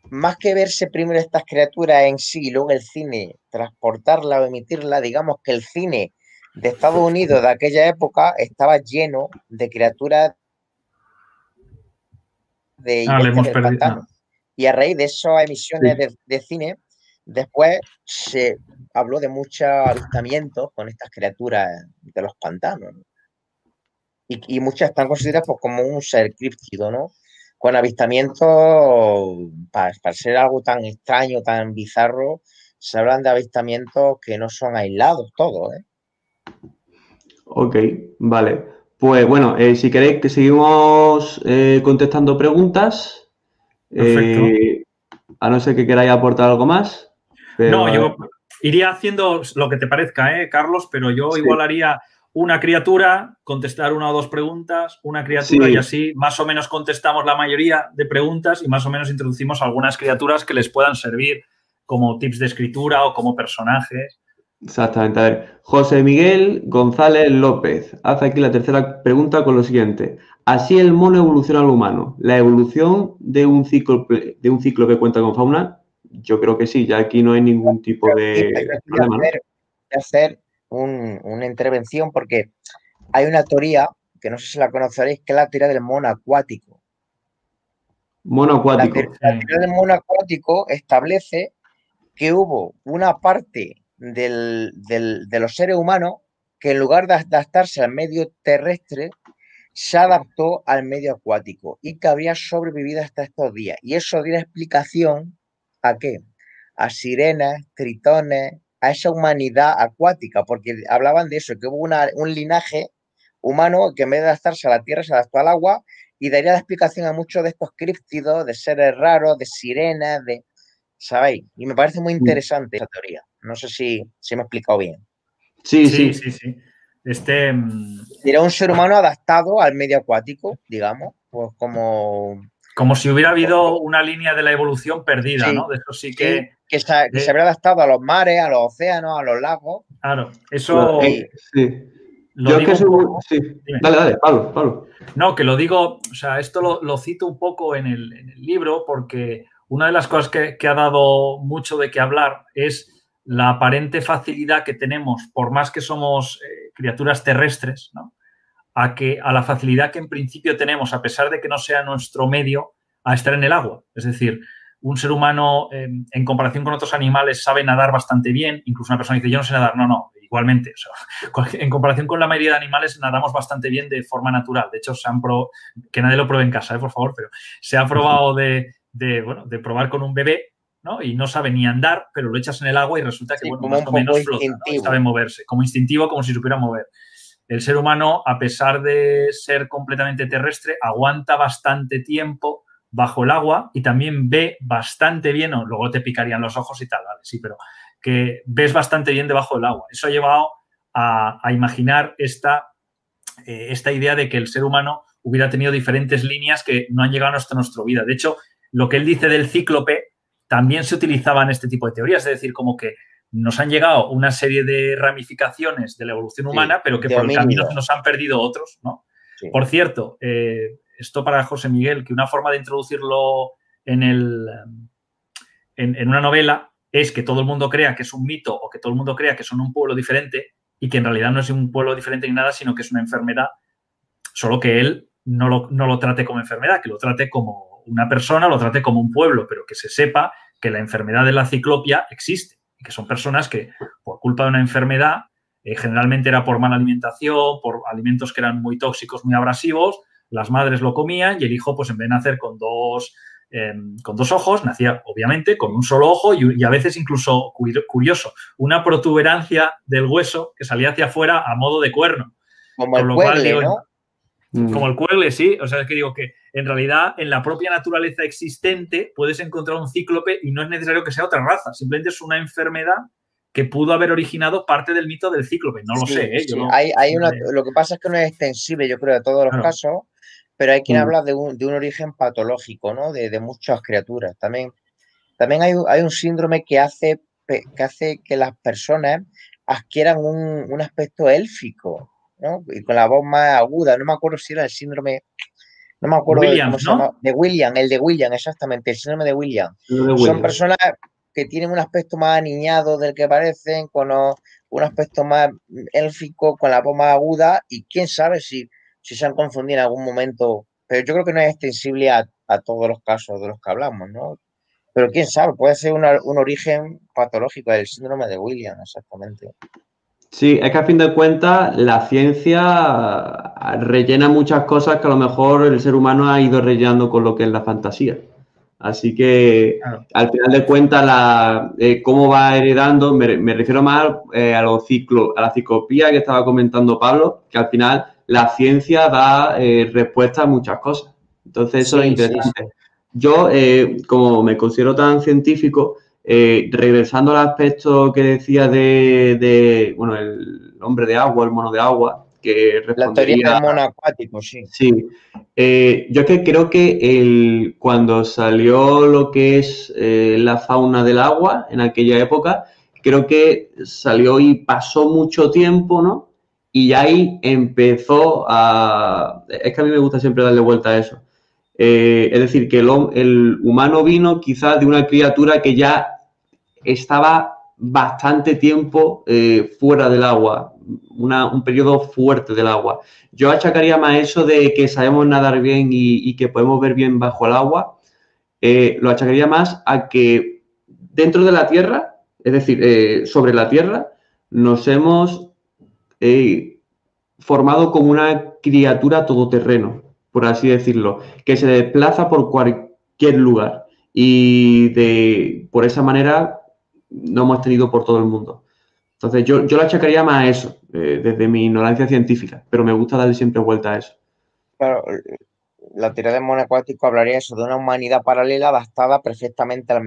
más que verse primero estas criaturas en sí y luego el cine transportarla o emitirla, digamos que el cine de Estados Unidos de aquella época estaba lleno de criaturas de ah, pantano. Y a raíz de esas emisiones de, cine, después se habló de muchos avistamientos con estas criaturas de los pantanos. Y, muchas están consideradas pues, como un ser críptido, ¿no? Con avistamientos, para, para ser algo tan extraño, tan bizarro, se hablan de avistamientos que no son aislados todos, ¿eh? Ok, vale. Pues bueno, eh, si queréis que seguimos eh, contestando preguntas. Eh, a no ser que queráis aportar algo más. No, yo iría haciendo lo que te parezca, ¿eh, Carlos, pero yo igual haría una criatura, contestar una o dos preguntas, una criatura y así más o menos contestamos la mayoría de preguntas y más o menos introducimos algunas criaturas que les puedan servir como tips de escritura o como personajes. Exactamente. A ver, José Miguel González López hace aquí la tercera pregunta con lo siguiente. ¿Así el mono evoluciona al humano? ¿La evolución de un ciclo de un ciclo que cuenta con fauna? Yo creo que sí, ya aquí no hay ningún tipo de problema. Hacer, hacer una intervención porque hay una teoría que no sé si la conoceréis, que es la teoría del mono acuático. Mono acuático. la teoría del mono acuático establece que hubo una parte de los seres humanos que en lugar de adaptarse al medio terrestre, se adaptó al medio acuático y que habría sobrevivido hasta estos días. Y eso dio explicación a qué? A sirenas, tritones, a esa humanidad acuática, porque hablaban de eso, que hubo un linaje humano que en vez de adaptarse a la tierra se adaptó al agua y daría la explicación a muchos de estos críptidos, de seres raros, de sirenas, de... ¿Sabéis? Y me parece muy mm. interesante esa teoría. No sé si, si me he explicado bien. Sí, sí, sí, sí. Este... Mm, Era un ser humano adaptado al medio acuático, digamos, pues como Como si hubiera habido una línea de la evolución perdida, ¿no? De eso sí que. que, se, habría adaptado a los mares, a los océanos, a los lagos. Claro, eso. sí. Yo que sí. Dale, dale, Pablo, Pablo. No, que lo digo, o sea, esto lo, cito un poco en el, libro porque una de las cosas que, ha dado mucho de qué hablar es la aparente facilidad que tenemos, por más que somos eh, criaturas terrestres, a, que, a la facilidad que en principio tenemos, a pesar de que no sea nuestro medio, a estar en el agua. Es decir, un ser humano em, en comparación con otros animales sabe nadar bastante bien, incluso una persona dice, yo no sé nadar, no, no, igualmente, en comparación con la mayoría de animales nadamos bastante bien de forma natural. De hecho, se han que nadie lo pruebe en casa, ¿eh? por favor, pero se ha probado de, bueno, de probar con un bebé ¿no? y no sabe ni andar, pero lo echas en el agua y resulta que bueno, más o menos flota, sabe moverse, como instintivo, como si supiera mover el ser humano, a pesar de ser completamente terrestre, aguanta bastante tiempo bajo el agua y también ve bastante bien, o luego te picarían los ojos y tal, ¿vale? Sí, pero que ves bastante bien debajo del agua. Eso ha llevado a, imaginar esta, eh, esta idea de que el ser humano hubiera tenido diferentes líneas que no han llegado hasta nuestra vida. De hecho, lo que él dice del cíclope también se utilizaba en este tipo de teorías, es decir, como que nos han llegado una serie de ramificaciones de la evolución humana, pero que por el camino nos han perdido otros, ¿no? Por cierto, eh, esto para José Miguel, que una forma de introducirlo en, el, en, una novela es que todo el mundo crea que es un mito o que todo el mundo crea que son un pueblo diferente y que en realidad no es un pueblo diferente ni nada, sino que es una enfermedad, solo que él no lo, no lo trate como enfermedad, que lo trate como una persona, lo trate como un pueblo, pero que se sepa que la enfermedad de la ciclopia existe que son personas que por culpa de una enfermedad, eh, generalmente era por mala alimentación, por alimentos que eran muy tóxicos, muy abrasivos, las madres lo comían y el hijo, pues en vez de nacer con dos, em, con dos ojos, nacía obviamente con un solo ojo y, a veces incluso, curioso, una protuberancia del hueso que salía hacia afuera a modo de cuerno. Como el cuelgue, ¿no? Como el cuelgue, sí. O sea, es que digo que en realidad en la propia naturaleza existente puedes encontrar un cíclope y no es necesario que sea otra raza, simplemente es una enfermedad que pudo haber originado parte del mito del cíclope. No lo sé. ¿eh? hay, lo que pasa es que no es extensible, yo creo, de todos los casos, pero hay quien mm. habla de un, origen patológico, ¿no? De, muchas criaturas. También, también hay, un síndrome que hace, que hace que las personas adquieran un, un aspecto élfico, ¿no? Y con la voz más aguda. No me acuerdo si era el síndrome no me acuerdo cómo se llama. De William, el de William, exactamente, el síndrome de William. Son personas que tienen un aspecto más aniñado del que parecen, con un aspecto más élfico, con la voz más aguda, y quién sabe si, si se han confundido en algún momento. Pero yo creo que no es extensible a, todos los casos de los que hablamos, ¿no? Pero quién sabe, puede ser un origen patológico del síndrome de William, exactamente. Sí, es que a fin de cuentas la ciencia rellena muchas cosas que a lo mejor el ser humano ha ido rellenando con lo que es la fantasía. Así que al final de cuentas, la, eh, cómo va heredando, me, refiero más eh, a, los ciclo, a la ciclopía que estaba comentando Pablo, que al final la ciencia da eh, respuesta a muchas cosas. Entonces eso es interesante. Yo, como me considero tan científico, eh, regresando al aspecto que decía de, bueno, el hombre de agua, el mono de agua, que La teoría del mono acuático, sí. Sí. Eh, yo que creo que el, cuando salió lo que es eh, la fauna del agua en aquella época, creo que salió y pasó mucho tiempo, ¿no? Y ahí empezó a... Es que a mí me gusta siempre darle vuelta a eso. es decir, que el, el humano vino quizás de una criatura que ya estaba bastante tiempo eh, fuera del agua, un periodo fuerte del agua. Yo achacaría más eso de que sabemos nadar bien y, que podemos ver bien bajo el agua, eh, lo achacaría más a que dentro de la Tierra, es decir, eh, sobre la Tierra, nos hemos formado como una criatura todoterreno, por así decirlo, que se desplaza por cualquier lugar y de, por esa manera no hemos tenido por todo el mundo. Entonces, yo, yo lo achacaría más a eso, eh, desde mi ignorancia científica, pero me gusta darle siempre vuelta a eso. Claro, la teoría del mono acuático hablaría eso, de una humanidad paralela adaptada perfectamente al,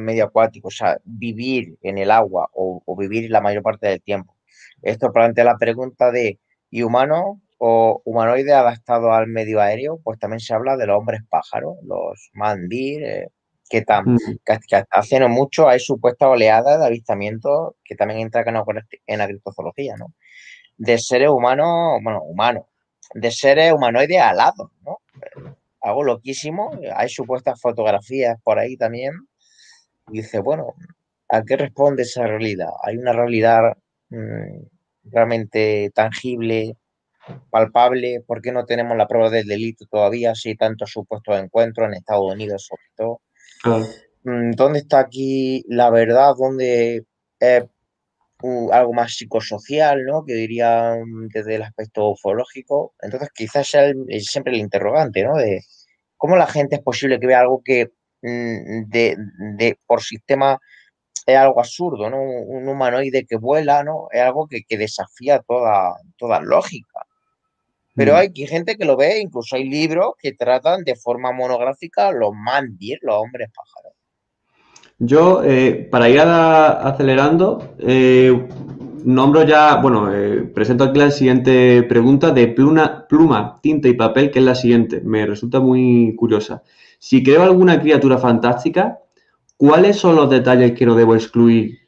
medio acuático, o sea, vivir en el agua o, vivir la mayor parte del tiempo. Esto plantea la pregunta de, ¿y humanos o humanoides adaptados al medio aéreo, pues también se habla de los hombres pájaros, los mandir, eh, que, mm. que, hace mucho hay supuestas oleadas de avistamientos que también entran en agricultología, ¿no? De seres humanos, bueno, humanos, de seres humanoides alados, ¿no? Algo loquísimo, hay supuestas fotografías por ahí también. Y dice, bueno, ¿a qué responde esa realidad? ¿Hay una realidad mm, realmente tangible, palpable? ¿Por qué no tenemos la prueba del delito todavía si hay tantos supuestos encuentros en Estados Unidos sobre todo? Mm, ¿Dónde está aquí la verdad? ¿Dónde es algo más psicosocial, ¿no? Que diría mm, desde el aspecto ufológico. Entonces, quizás sea siempre el interrogante, ¿no? De cómo la gente es posible que vea algo que mm, de, por sistema es algo absurdo, ¿no? Un humanoide que vuela, ¿no? Es algo que, desafía toda, toda lógica. Pero hay gente que lo ve, incluso hay libros que tratan de forma monográfica los mandir, los hombres pájaros. Yo, eh, para ir acelerando, eh, nombro ya, bueno, eh, presento aquí la siguiente pregunta de pluma, pluma, tinta y papel, que es la siguiente. Me resulta muy curiosa. Si creo alguna criatura fantástica, ¿cuáles son los detalles que no debo excluir?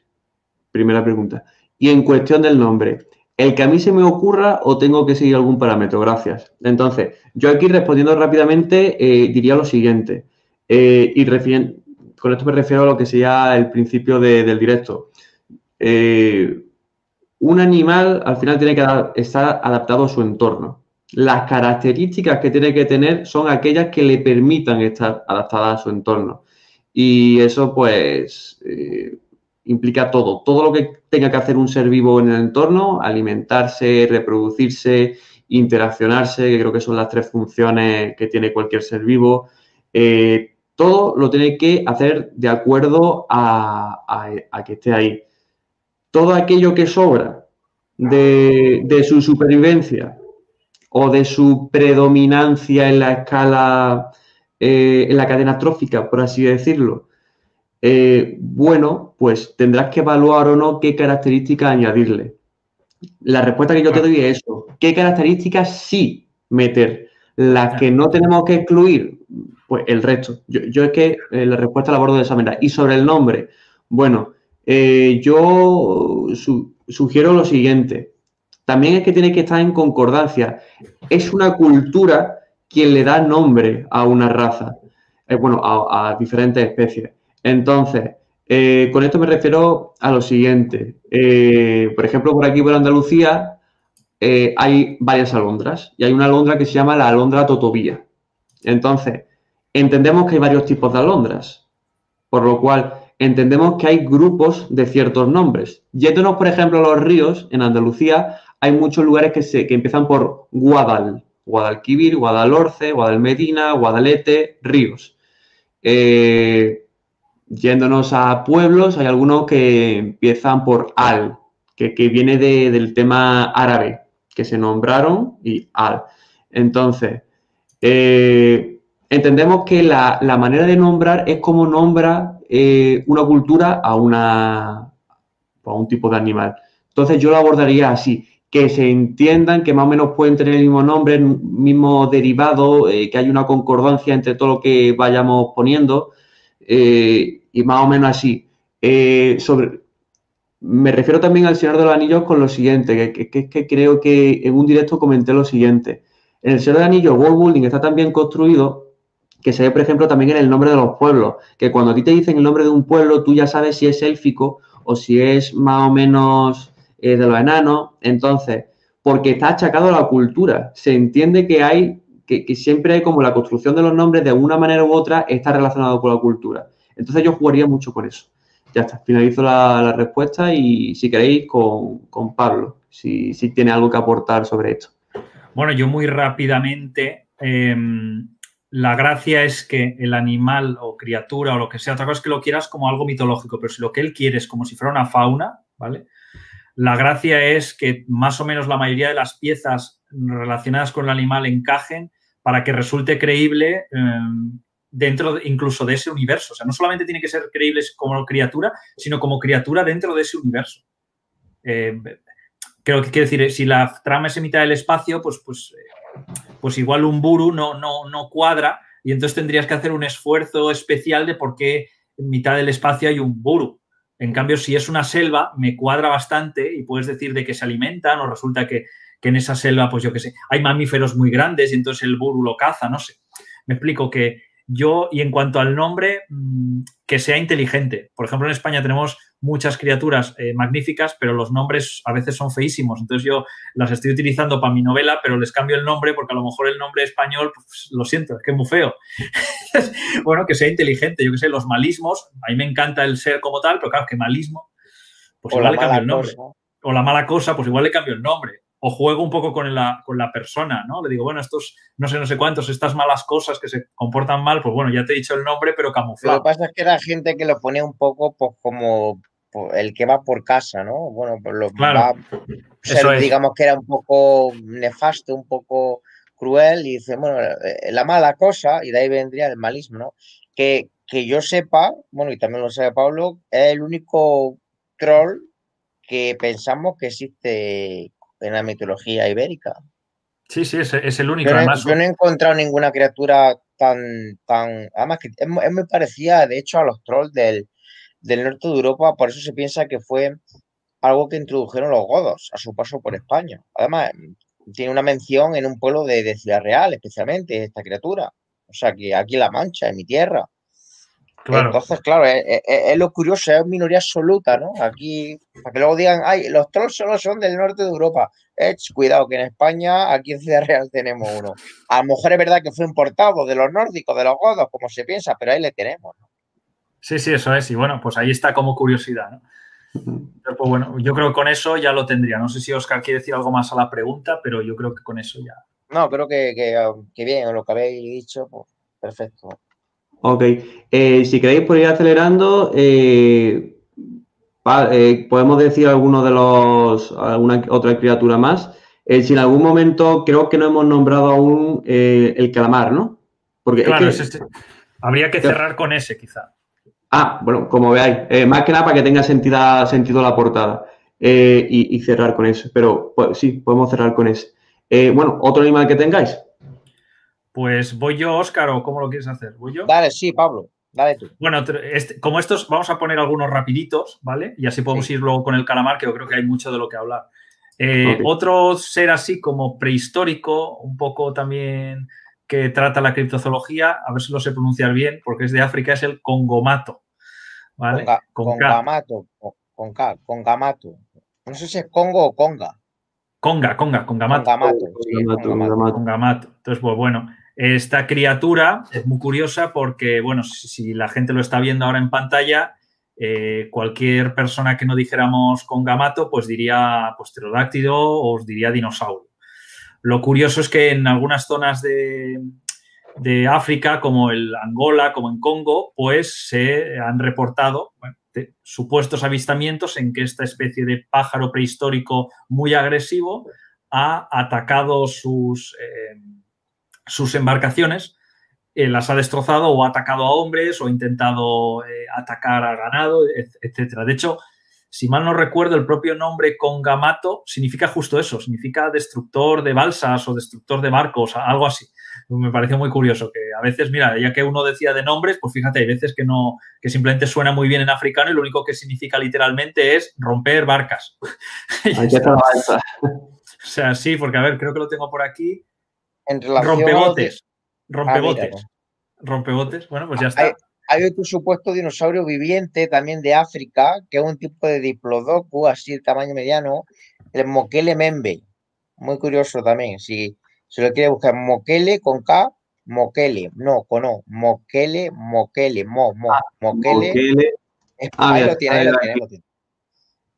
Primera pregunta. Y en cuestión del nombre, ¿el que a mí se me ocurra o tengo que seguir algún parámetro? Gracias. Entonces, yo aquí respondiendo rápidamente, diría lo siguiente. y refiriendo con esto me refiero a lo que sería el principio del directo. Eh, un animal al final tiene que estar adaptado a su entorno. Las características que tiene que tener son aquellas que le permitan estar adaptadas a su entorno. Y eso pues eh, implica todo. Todo lo que tenga que hacer un ser vivo en el entorno, alimentarse, reproducirse, interaccionarse, que creo que son las tres funciones que tiene cualquier ser vivo. Eh, todo lo tiene que hacer de acuerdo a, que esté ahí. Todo aquello que sobra de, su supervivencia o de su predominancia en la escala, eh, en la cadena trófica, por así decirlo, eh, bueno, pues tendrás que evaluar o no qué características añadirle. La respuesta que yo te doy es eso. ¿Qué características sí meter? Las que no tenemos que excluir, pues el resto. Yo, es que eh, la respuesta la abordo de esa manera. Y sobre el nombre, bueno, eh, yo sugiero lo siguiente. También es que tiene que estar en concordancia. Es una cultura quien le da nombre a una raza, eh, bueno, a, diferentes especies. Entonces, con esto me refiero a lo siguiente. por ejemplo, por aquí por Andalucía hay varias alondras y hay una alondra que se llama la alondra totobía. Entonces, Entendemos que hay varios tipos de alondras, por lo cual entendemos que hay grupos de ciertos nombres. Yéndonos, por ejemplo, a los ríos, en Andalucía hay muchos lugares que, se, que empiezan por Guadal, Guadalquivir, Guadalhorce, Guadalmedina, Guadalete, ríos. Eh, yéndonos a pueblos, hay algunos que empiezan por Al, que, viene del tema árabe, que se nombraron y Al. Entonces, eh, entendemos que la, manera de nombrar es como nombra eh, una cultura a, una, a un tipo de animal. Entonces yo lo abordaría así, que se entiendan que más o menos pueden tener el mismo nombre, el mismo derivado, eh, que hay una concordancia entre todo lo que vayamos poniendo eh, y más o menos así. sobre, me refiero también al Señor de los Anillos con lo siguiente, que, que, creo que en un directo comenté lo siguiente. En el Señor de los Anillos, World Building está tan bien construido que se ve, por ejemplo, también en el nombre de los pueblos, que cuando a ti te dicen el nombre de un pueblo, tú ya sabes si es élfico o si es más o menos eh, de los enanos. Entonces, porque está achacado a la cultura. Se entiende que hay, que, siempre hay como la construcción de los nombres de una manera u otra está relacionado con la cultura. Entonces yo jugaría mucho con eso. Ya está, finalizo la, respuesta y si queréis con, Pablo, si, si, tiene algo que aportar sobre esto. Bueno, yo muy rápidamente em, la gracia es que el animal o criatura o lo que sea, otra cosa es que lo quieras como algo mitológico, pero si lo que él quiere es como si fuera una fauna, ¿vale? La gracia es que más o menos la mayoría de las piezas relacionadas con el animal encajen para que resulte creíble em, dentro incluso de ese universo. O sea, no solamente tiene que ser creíble como criatura, sino como criatura dentro de ese universo. Eh, creo que quiere decir, si la trama es en mitad del espacio, pues, pues, pues igual un buru no, no, no cuadra y entonces tendrías que hacer un esfuerzo especial de por qué en mitad del espacio hay un buru. En cambio, si es una selva, me cuadra bastante y puedes decir de qué se alimentan o resulta que, que en esa selva, pues yo qué sé, hay mamíferos muy grandes y entonces el buru lo caza, no sé. Me explico que yo, y en cuanto al nombre, mm, que sea inteligente. Por ejemplo, en España tenemos muchas criaturas eh, magníficas, pero los nombres a veces son feísimos. Entonces yo las estoy utilizando para mi novela, pero les cambio el nombre porque a lo mejor el nombre español, pues, lo siento, es que es muy feo. bueno, que sea inteligente. Yo que sé, los malismos, a mí me encanta el ser como tal, pero claro, que malismo, pues igual le cambio el nombre. O la mala cosa, pues igual le cambio el nombre o juego un poco con la, con la persona, ¿no? Le digo, bueno, estos no sé, no sé cuántos, estas malas cosas que se comportan mal, pues bueno, ya te he dicho el nombre, pero camuflado. Lo que pasa es que era gente que lo ponía un poco pues, como pues, el que va por casa, ¿no? Bueno, pues lo claro, digamos que era un poco nefasto, un poco cruel, y dice, bueno, eh, la mala cosa, y de ahí vendría el malismo, ¿no? Que, que yo sepa, bueno, y también lo sabe Pablo, es el único troll que pensamos que existe en la mitología ibérica. Sí, sí, es, el único. Yo no, yo no, he encontrado ninguna criatura tan, tan, además que es, muy parecida, de hecho, a los trolls del, del, norte de Europa, por eso se piensa que fue algo que introdujeron los godos a su paso por España. Además, tiene una mención en un pueblo de, de Ciudad Real, especialmente, esta criatura. O sea, que aquí en La Mancha, en mi tierra. Entonces, claro, es, lo curioso, es minoría absoluta, ¿no? Aquí, para que luego digan, ay, los trolls solo son del norte de Europa. Eh, cuidado, que en España, aquí en Ciudad Real tenemos uno. A lo mejor es verdad que fue importado de los nórdicos, de los godos, como se piensa, pero ahí le tenemos, ¿no? Sí, sí, eso es. Y bueno, pues ahí está como curiosidad, ¿no? pues bueno, yo creo que con eso ya lo tendría. No sé si Oscar quiere decir algo más a la pregunta, pero yo creo que con eso ya. No, creo que, que, que bien, lo que habéis dicho, pues perfecto. Ok. Eh, si queréis por ir acelerando, eh, eh, podemos decir alguno de los, alguna otra criatura más. si en algún momento creo que no hemos nombrado aún el calamar, ¿no? Porque claro, este. habría que cerrar con ese, quizá. Ah, bueno, como veáis, más que nada para que tenga sentido, sentido la portada y, y, cerrar con eso. Pero pues, sí, podemos cerrar con ese. bueno, otro animal que tengáis. Pues voy yo, Óscar, o cómo lo quieres hacer. ¿Voy yo? Dale, sí, Pablo. Dale tú. Bueno, este, como estos, vamos a poner algunos rapiditos, ¿vale? Y así podemos ir luego con el calamar, que yo creo que hay mucho de lo que hablar. Eh, otro ser así como prehistórico, un poco también que trata la criptozoología, a ver si lo sé pronunciar bien, porque es de África, es el congomato. ¿Vale? congamato, con K, congamato. No sé si es Congo o Conga. Conga, Conga, Congamato. Congamato, sí, Congamato. Entonces, pues bueno, esta criatura es muy curiosa porque, bueno, si, la gente lo está viendo ahora en pantalla, eh, cualquier persona que no dijéramos con gamato, pues diría pues, pterodáctido o os diría dinosaurio. Lo curioso es que en algunas zonas de, África, como el Angola, como en Congo, pues se han reportado supuestos avistamientos en que esta especie de pájaro prehistórico muy agresivo ha atacado sus... Eh, sus embarcaciones, eh, las ha destrozado o ha atacado a hombres o ha intentado eh, atacar a ganado, etcétera. De hecho, si mal no recuerdo, el propio nombre Congamato significa justo eso, significa destructor de balsas o destructor de barcos, algo así. Me pareció muy curioso que a veces, mira, ya que uno decía de nombres, pues fíjate, hay veces que no, que simplemente suena muy bien en africano y lo único que significa literalmente es romper barcas. o sea, sí, porque a ver, creo que lo tengo por aquí en relación Rompebotes. Rompebotes. Ah, Rompebotes. Bueno, pues ya está. Hay, otro supuesto dinosaurio viviente también de África, que es un tipo de diplodocus, así el tamaño mediano, el Moquele Membe. Muy curioso también. Si se lo quiere buscar, Moquele con K, Moquele, no, con O, Moquele, Moquele, Mo, Mo, ah, Moquele. Ah, ahí, lo tiene, ahí, lo tiene, ahí lo tiene.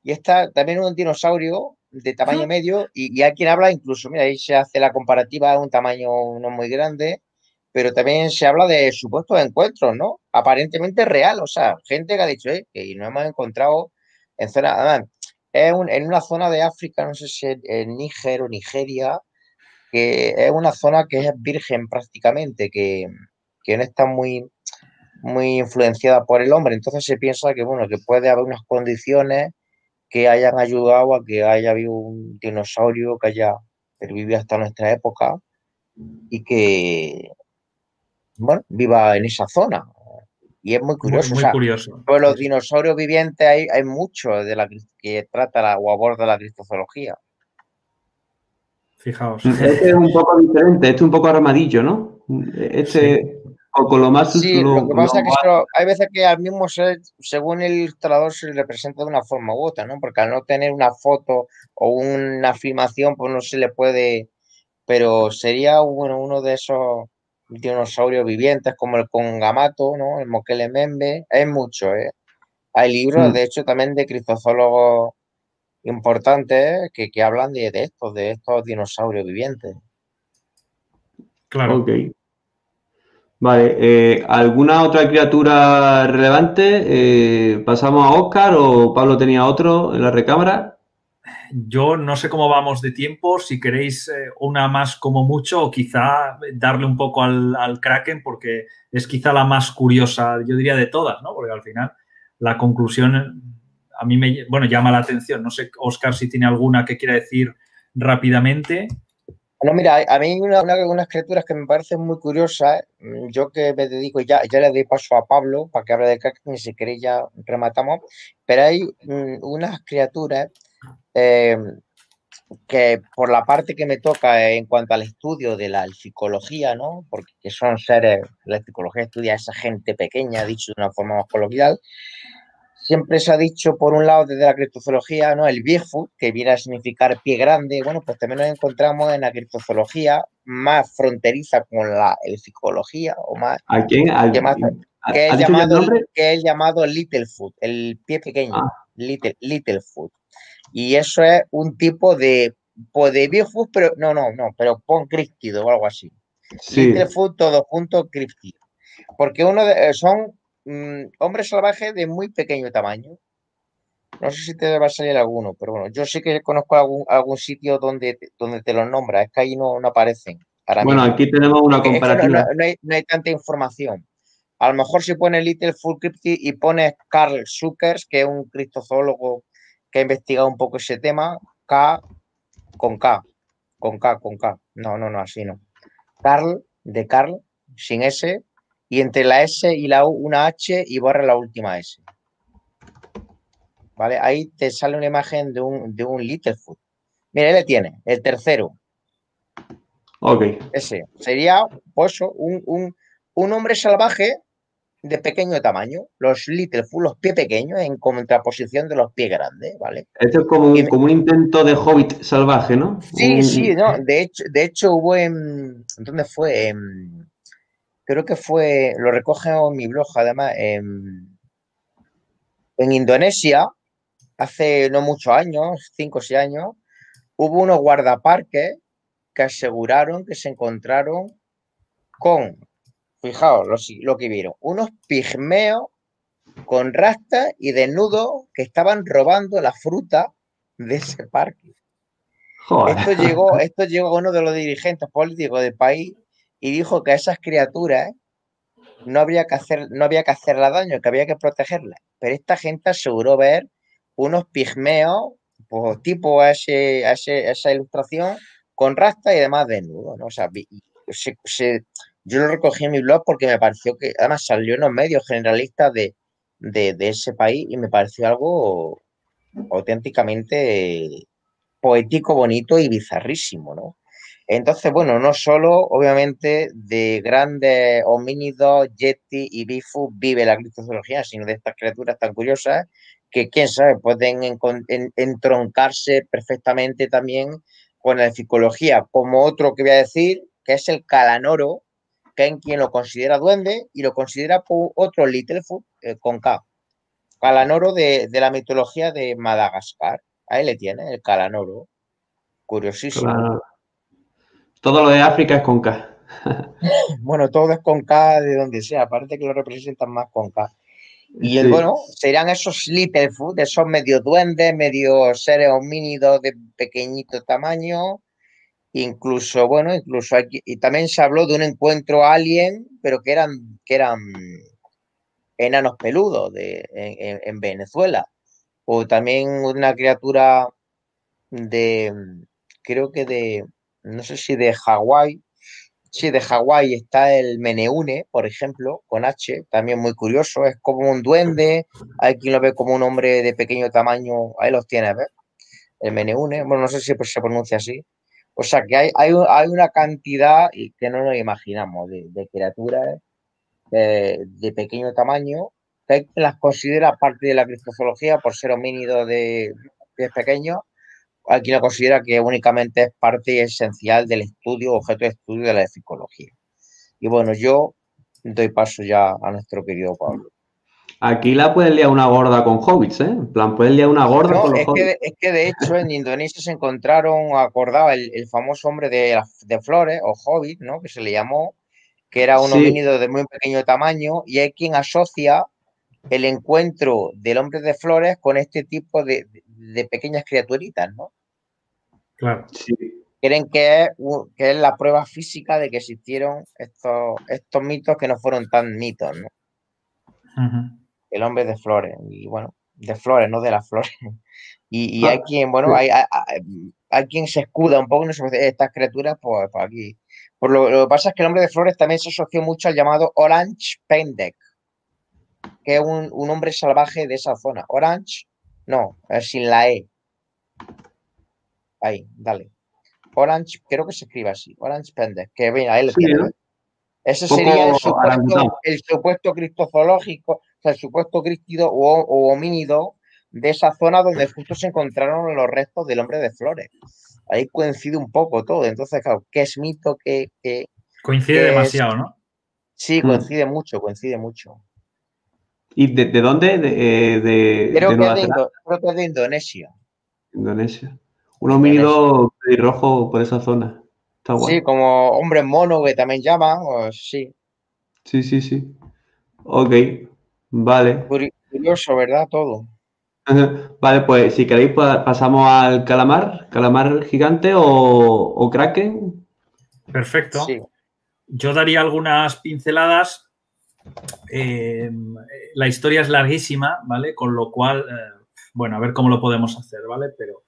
Y está también un dinosaurio de tamaño medio y, hay quien habla incluso, mira, ahí se hace la comparativa de un tamaño no muy grande, pero también se habla de supuestos encuentros, ¿no? Aparentemente real, o sea, gente que ha dicho, eh, que no hemos encontrado en zona, es en una zona de África, no sé si es en Níger o Nigeria, que es una zona que es virgen prácticamente, que, que no está muy, muy influenciada por el hombre, entonces se piensa que, bueno, que puede haber unas condiciones que hayan ayudado a que haya habido un dinosaurio que haya vivido hasta nuestra época y que, bueno, viva en esa zona. Y es muy curioso. Muy, curioso. Pues los dinosaurios vivientes hay, hay muchos de la que trata la, o aborda la cristozoología. Fijaos. Este es un poco diferente, este es un poco armadillo, ¿no? Este, o con lo más... Sí, lo, que pasa es que hay veces que al mismo ser, según el ilustrador, se le presenta de una forma u otra, ¿no? Porque al no tener una foto o una filmación, pues no se le puede... Pero sería bueno, uno de esos dinosaurios vivientes como el Congamato, ¿no? El Moquele Membe, hay mucho, ¿eh? Hay libros, mm. de hecho, también de cristozólogos importantes que, que hablan de, de, estos, de estos dinosaurios vivientes. Claro. Ok. Vale, eh, ¿alguna otra criatura relevante? Eh, ¿Pasamos a Oscar o Pablo tenía otro en la recámara? Yo no sé cómo vamos de tiempo, si queréis eh, una más como mucho o quizá darle un poco al, al, Kraken porque es quizá la más curiosa, yo diría de todas, ¿no? Porque al final la conclusión a mí me bueno, llama la atención. No sé, Oscar, si tiene alguna que quiera decir rápidamente. No, mira, a mí una, unas criaturas que me parecen muy curiosas, mm, yo que me dedico, ya, ya le doy paso a Pablo para que hable de Kraken y si queréis ya rematamos, pero hay mm, unas criaturas em, que por la parte que me toca en cuanto al estudio de la psicología, ¿no? Porque son seres, la psicología estudia a esa gente pequeña, dicho de una forma más coloquial, Siempre se ha dicho, por un lado, desde la criptozoología, ¿no? El Bigfoot, que viene a significar pie grande. Bueno, pues también nos encontramos en la criptozoología más fronteriza con la psicología, o más. ¿A quién? que, es llamado, que es llamado Littlefoot, el pie pequeño, ah. Little, Littlefoot. Y eso es un tipo de, pues de Bigfoot, pero no, no, no, pero pon críptido o algo así. Sí. Littlefoot, todo junto, críptido. Porque uno de, son Mm, hombre salvaje de muy pequeño tamaño. No sé si te va a salir alguno, pero bueno, yo sí que conozco algún, algún sitio donde, donde te los nombra, es que ahí no, no aparecen. bueno, aquí tenemos una comparativa. No, hay, tanta información. A lo mejor si pones Little Full Cryptid y pones Carl Zuckers, que es un criptozoólogo que ha investigado un poco ese tema, K con K, con K, con K. No, no, no, así no. Carl, de Carl, sin S, y entre la S y la U una H y borra la última S. ¿Vale? Ahí te sale una imagen de un, de un Littlefoot. Mira, ahí le tiene, el tercero. Ok. Ese. Sería, pues, un, un, hombre salvaje de pequeño tamaño. Los Littlefoot, los pies pequeños, en contraposición de los pies grandes, ¿vale? Esto es como un, como un intento de hobbit salvaje, ¿no? Sí, sí, no. De hecho, de hecho hubo en. ¿Dónde fue? En creo que fue, lo recoge en mi blog además, en, Indonesia, hace no muchos años, cinco o seis años, hubo unos guardaparques que aseguraron que se encontraron con, fijaos lo, lo que vieron, unos pigmeos con rastas y desnudos que estaban robando la fruta de ese parque. Esto llegó, esto llegó a uno de los dirigentes políticos del país y dijo que a esas criaturas no había que hacer, no había que hacerle daño, que había que protegerlas. Pero esta gente aseguró ver unos pigmeos, pues, tipo a, ese, esa ilustración, con rasta y demás desnudo, ¿no? O sea, yo lo recogí en mi blog porque me pareció que, además salió en los medios generalistas de, de ese país y me pareció algo auténticamente poético, bonito y bizarrísimo, ¿no? Entonces, bueno, no solo, obviamente, de grandes homínidos, Yeti y Bifu vive la criptozoología, sino de estas criaturas tan curiosas que, quién sabe, pueden entroncarse perfectamente también con la psicología, como otro que voy a decir, que es el calanoro, que hay quien lo considera duende y lo considera otro Littlefoot eh, con K. Calanoro de, la mitología de Madagascar. Ahí le tiene, el calanoro. Curiosísimo. Todo lo de África es con K. bueno, todo es con K de donde sea, aparte que lo representan más con K. Y el, bueno, serían esos Littlefoot, esos medio duendes, medio seres homínidos de pequeñito tamaño. Incluso, bueno, incluso aquí, y también se habló de un encuentro alien, pero que eran, que eran enanos peludos de, en, Venezuela. o también una criatura de, creo que de, no sé si de Hawái, sí, de Hawái está el Meneune, por ejemplo, con H, también muy curioso, es como un duende, hay quien lo ve como un hombre de pequeño tamaño, ahí los tiene, ¿ves? El Meneune, bueno, no sé si se pronuncia así. O sea que hay, hay, una cantidad que no nos imaginamos de, criaturas de, pequeño tamaño que hay las considera parte de la cristozoología por ser homínidos de pies pequeños hay quien considera que únicamente es parte esencial del estudio, objeto de estudio de la psicología. Y bueno, yo doy paso ya a nuestro querido Pablo. Aquí la puede liar una gorda con hobbits, ¿eh? En plan, puede liar una gorda con los es Que, es que de hecho en Indonesia se encontraron, acordaba, el, famoso hombre de, de, flores, o hobbit, ¿no? Que se le llamó, que era un homínido de muy pequeño tamaño, y hay quien asocia el encuentro del hombre de flores con este tipo de, de pequeñas criaturitas, ¿no? Claro. Creen que es, que es la prueba física de que existieron estos, estos mitos que no fueron tan mitos, ¿no? El hombre de flores, y bueno, de flores, no de las flores. Y, hay quien, bueno, hay, hay, quien se escuda un poco en estas criaturas, pues, pues aquí. Por lo, que pasa es que el hombre de flores también se asoció mucho al llamado Orange Pendek, que es un, un hombre salvaje de esa zona. Orange, no, sin la E. Ahí, dale. Orange, creo que se escribe así. Orange Pende, que ven, ahí tiene. Ese sería el supuesto, el supuesto cristozoológico, o sea, el supuesto cristido o, homínido de esa zona donde justo se encontraron los restos del hombre de flores. Ahí coincide un poco todo. Entonces, claro, ¿qué es mito? ¿Qué, coincide demasiado, ¿no? Sí, hmm. coincide mucho, coincide mucho. ¿Y de, dónde? De, de, creo, que de, de Indonesia. Indonesia. Un homínido rojo por esa zona. Está guay. Sí, como hombre mono que también llaman, sí. Sí, sí, sí. Ok, vale. Curioso, ¿verdad? Todo. Vale, pues si queréis pasamos al calamar, calamar gigante o, kraken. Perfecto. Yo daría algunas pinceladas. Eh, la historia es larguísima, ¿vale? Con lo cual, eh, bueno, a ver cómo lo podemos hacer, ¿vale? Pero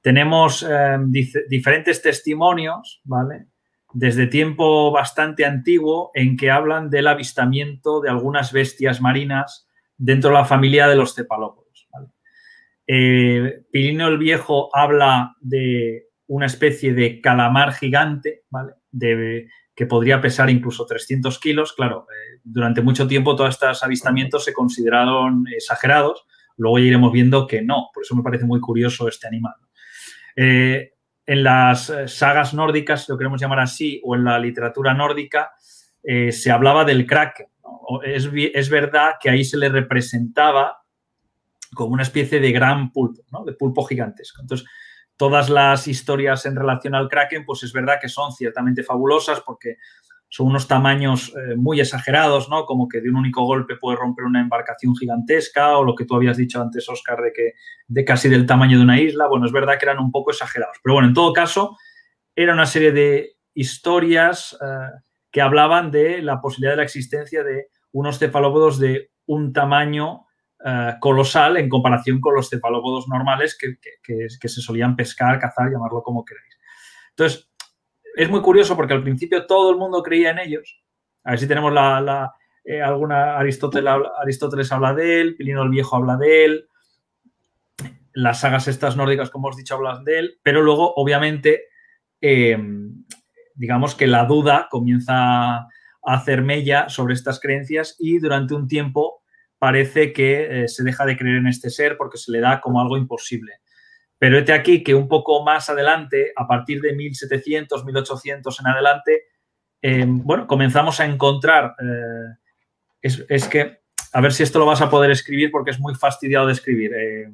tenemos em, diferentes testimonios, ¿vale? Desde tiempo bastante antiguo en que hablan del avistamiento de algunas bestias marinas dentro de la familia de los cepalópodos. ¿vale? Eh, Pirineo el Viejo habla de una especie de calamar gigante, ¿vale? De, que podría pesar incluso 300 kilos. Claro, eh, durante mucho tiempo todos estos avistamientos se consideraron exagerados. Luego ya iremos viendo que no. Por eso me parece muy curioso este animal. Eh, en las eh, sagas nórdicas, lo queremos llamar así, o en la literatura nórdica, se hablaba del kraken. Es, verdad que ahí se le representaba como una especie de gran pulpo, de pulpo gigantesco. Entonces, todas las historias en relación al kraken, pues es verdad que son ciertamente fabulosas porque son unos tamaños eh, muy exagerados, ¿no? Como que de un único golpe puede romper una embarcación gigantesca o lo que tú habías dicho antes, Oscar, de que de casi del tamaño de una isla. Bueno, es verdad que eran un poco exagerados, pero bueno, en todo caso, era una serie de historias eh, que hablaban de la posibilidad de la existencia de unos cefalópodos de un tamaño eh, colosal en comparación con los cefalópodos normales que, que se solían pescar, cazar, llamarlo como queráis. Entonces, es muy curioso porque al principio todo el mundo creía en ellos. A ver si tenemos la, eh, alguna Aristóteles, Aristóteles habla de él, Pilino el Viejo habla de él, las sagas estas nórdicas, como os he dicho, hablan de él, pero luego, obviamente, em, digamos que la duda comienza a hacer mella sobre estas creencias y durante un tiempo parece que eh, se deja de creer en este ser porque se le da como algo imposible. Pero este aquí que un poco más adelante, a partir de 1700, 1800 en adelante, em, bueno, comenzamos a encontrar, eh, es, que, a ver si esto lo vas a poder escribir porque es muy fastidiado de escribir, eh,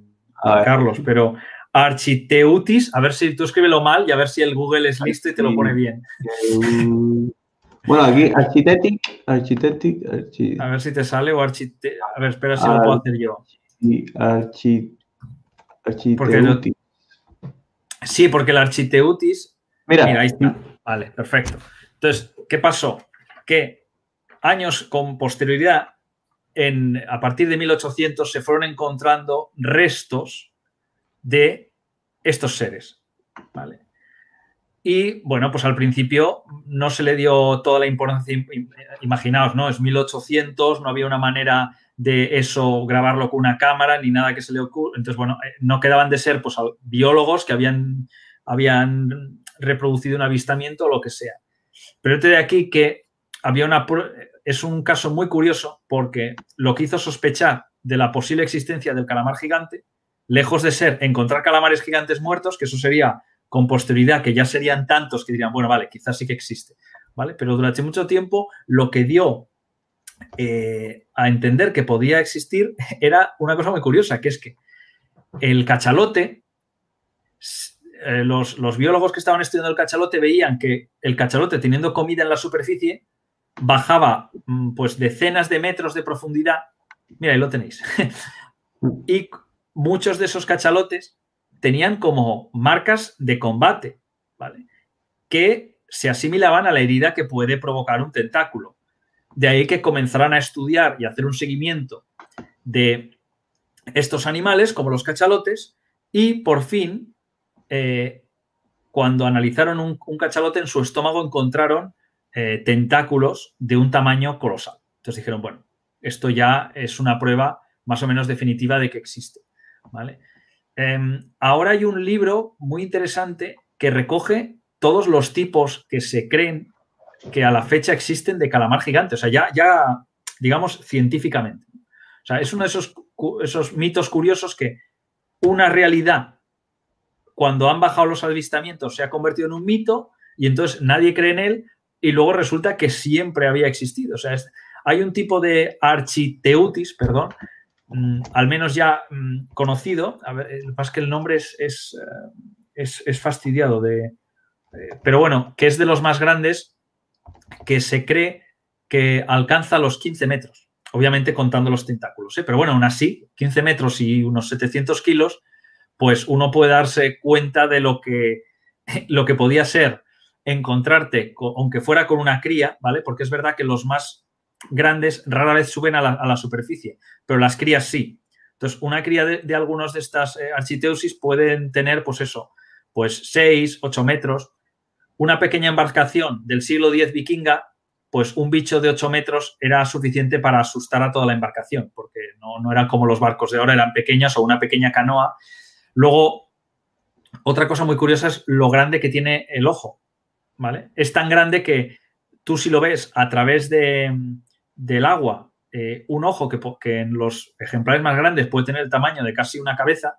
Carlos, pero Architeutis, a ver si tú escríbelo mal y a ver si el Google es listo y te lo pone bien. Bueno, aquí Architetic, A ver si te sale o Archite... A ver, espera si lo puedo hacer yo. Architetic. Architeutis. sí, porque el Architeutis. Mira. ahí está. Vale, perfecto. Entonces, ¿qué pasó? Que años con posterioridad, en, a partir de 1800 se fueron encontrando restos de estos seres. ¿vale? Y bueno, pues al principio no se le dio toda la importancia, imaginaos, ¿no? Es 1800, no había una manera de eso grabarlo con una cámara ni nada que se le ocurra. Entonces, bueno, eh, no quedaban de ser pues biólogos que habían, habían reproducido un avistamiento o lo que sea. Pero te de aquí que había una es un caso muy curioso porque lo que hizo sospechar de la posible existencia del calamar gigante, lejos de ser encontrar calamares gigantes muertos, que eso sería con posterioridad, que ya serían tantos que dirían, bueno, vale, quizás sí que existe, ¿vale? Pero durante mucho tiempo lo que dio eh, a entender que podía existir era una cosa muy curiosa, que es que el cachalote, eh, los, los, biólogos que estaban estudiando el cachalote veían que el cachalote teniendo comida en la superficie bajaba mm, pues decenas de metros de profundidad. Mira, ahí lo tenéis. y muchos de esos cachalotes tenían como marcas de combate, ¿vale? Que se asimilaban a la herida que puede provocar un tentáculo. De ahí que comenzaran a estudiar y hacer un seguimiento de estos animales, como los cachalotes, y por fin, eh, cuando analizaron un, cachalote, en su estómago encontraron eh, tentáculos de un tamaño colosal. Entonces dijeron, bueno, esto ya es una prueba más o menos definitiva de que existe. ¿vale? Em, ahora hay un libro muy interesante que recoge todos los tipos que se creen que a la fecha existen de calamar gigante. O sea, ya, ya digamos, científicamente. O sea, es uno de esos, esos mitos curiosos que una realidad, cuando han bajado los avistamientos, se ha convertido en un mito y entonces nadie cree en él y luego resulta que siempre había existido. O sea, hay un tipo de architeutis, perdón, mm, al menos ya mm, conocido. A ver, lo que es el nombre es, es, eh, fastidiado de. Eh, pero bueno, que es de los más grandes que se cree que alcanza los 15 metros, obviamente contando los tentáculos. ¿eh? Pero bueno, aún así, 15 metros y unos 700 kilos, pues uno puede darse cuenta de lo que, lo que podía ser encontrarte, aunque fuera con una cría, ¿vale? Porque es verdad que los más grandes rara vez suben a la, superficie, pero las crías sí. Entonces, una cría de, algunos de estas eh, architeusis pueden tener, pues eso, pues 6, 8 metros, una pequeña embarcación del siglo X vikinga, pues un bicho de 8 metros era suficiente para asustar a toda la embarcación, porque no, no eran como los barcos de ahora, eran pequeñas o una pequeña canoa. Luego, otra cosa muy curiosa es lo grande que tiene el ojo, ¿vale? Es tan grande que tú si lo ves a través de, del agua, eh, un ojo que, que, en los ejemplares más grandes puede tener el tamaño de casi una cabeza,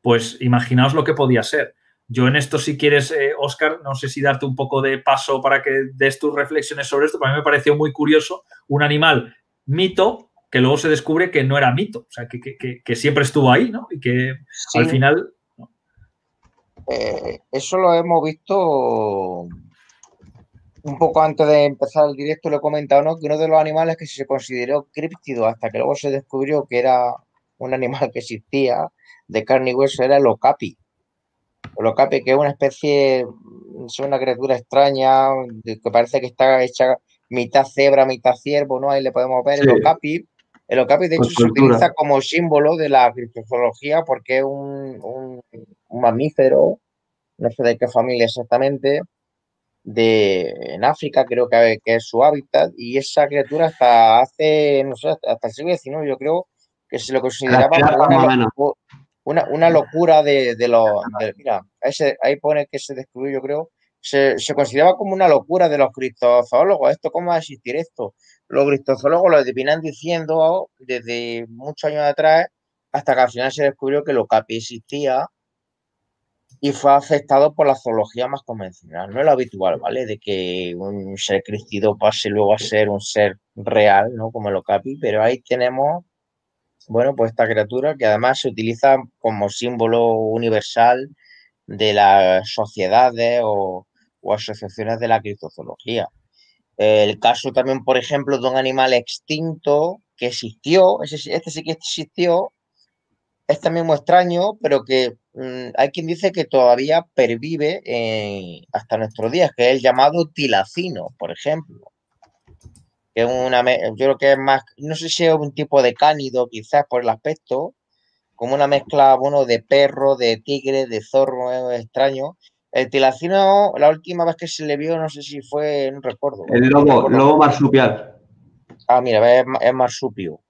pues imaginaos lo que podía ser. Yo en esto, si quieres, Oscar, eh, no sé si darte un poco de paso para que des tus reflexiones sobre esto, para mí me pareció muy curioso un animal mito que luego se descubre que no era mito, o sea, que, siempre estuvo ahí, ¿no? Y que al final... Eh, eso lo hemos visto un poco antes de empezar el directo, lo he comentado, ¿no? Que uno de los animales que se consideró críptido hasta que luego se descubrió que era un animal que existía de carne y hueso era el okapi. Olocapi, que es una especie, es una criatura extraña, que parece que está hecha mitad cebra, mitad ciervo, ¿no? Ahí le podemos ver el okapi. El okapi, de hecho, se utiliza como símbolo de la criptozoología porque es un, mamífero, no sé de qué familia exactamente, de, en África, creo que, que, es su hábitat, y esa criatura hasta hace, no sé, hasta el siglo XIX, yo creo que se lo consideraba como una, locura de, los. mira, ahí pone que se descubrió, yo creo. Se, consideraba como una locura de los cristozoólogos. ¿Esto cómo va a existir esto? Los cristozoólogos lo adivinan diciendo desde muchos años atrás hasta que al final se descubrió que lo capi existía y fue afectado por la zoología más convencional. No es lo habitual, ¿vale? De que un ser cristido pase luego a ser un ser real, ¿no? Como el capi, pero ahí tenemos bueno, pues esta criatura que además se utiliza como símbolo universal de las sociedades o, asociaciones de la criptozoología. El caso también, por ejemplo, de un animal extinto que existió, este sí que existió, es también muy extraño, pero que hay quien dice que todavía pervive eh, hasta nuestros días, que es el llamado tilacino, por ejemplo que es una, yo creo que es más, no sé si es un tipo de cánido quizás por el aspecto, como una mezcla, bueno, de perro, de tigre, de zorro, es extraño. El tilacino, la última vez que se le vio, no sé si fue, no recuerdo. El lobo, lobo marsupial. Ah, mira, es, marsupio.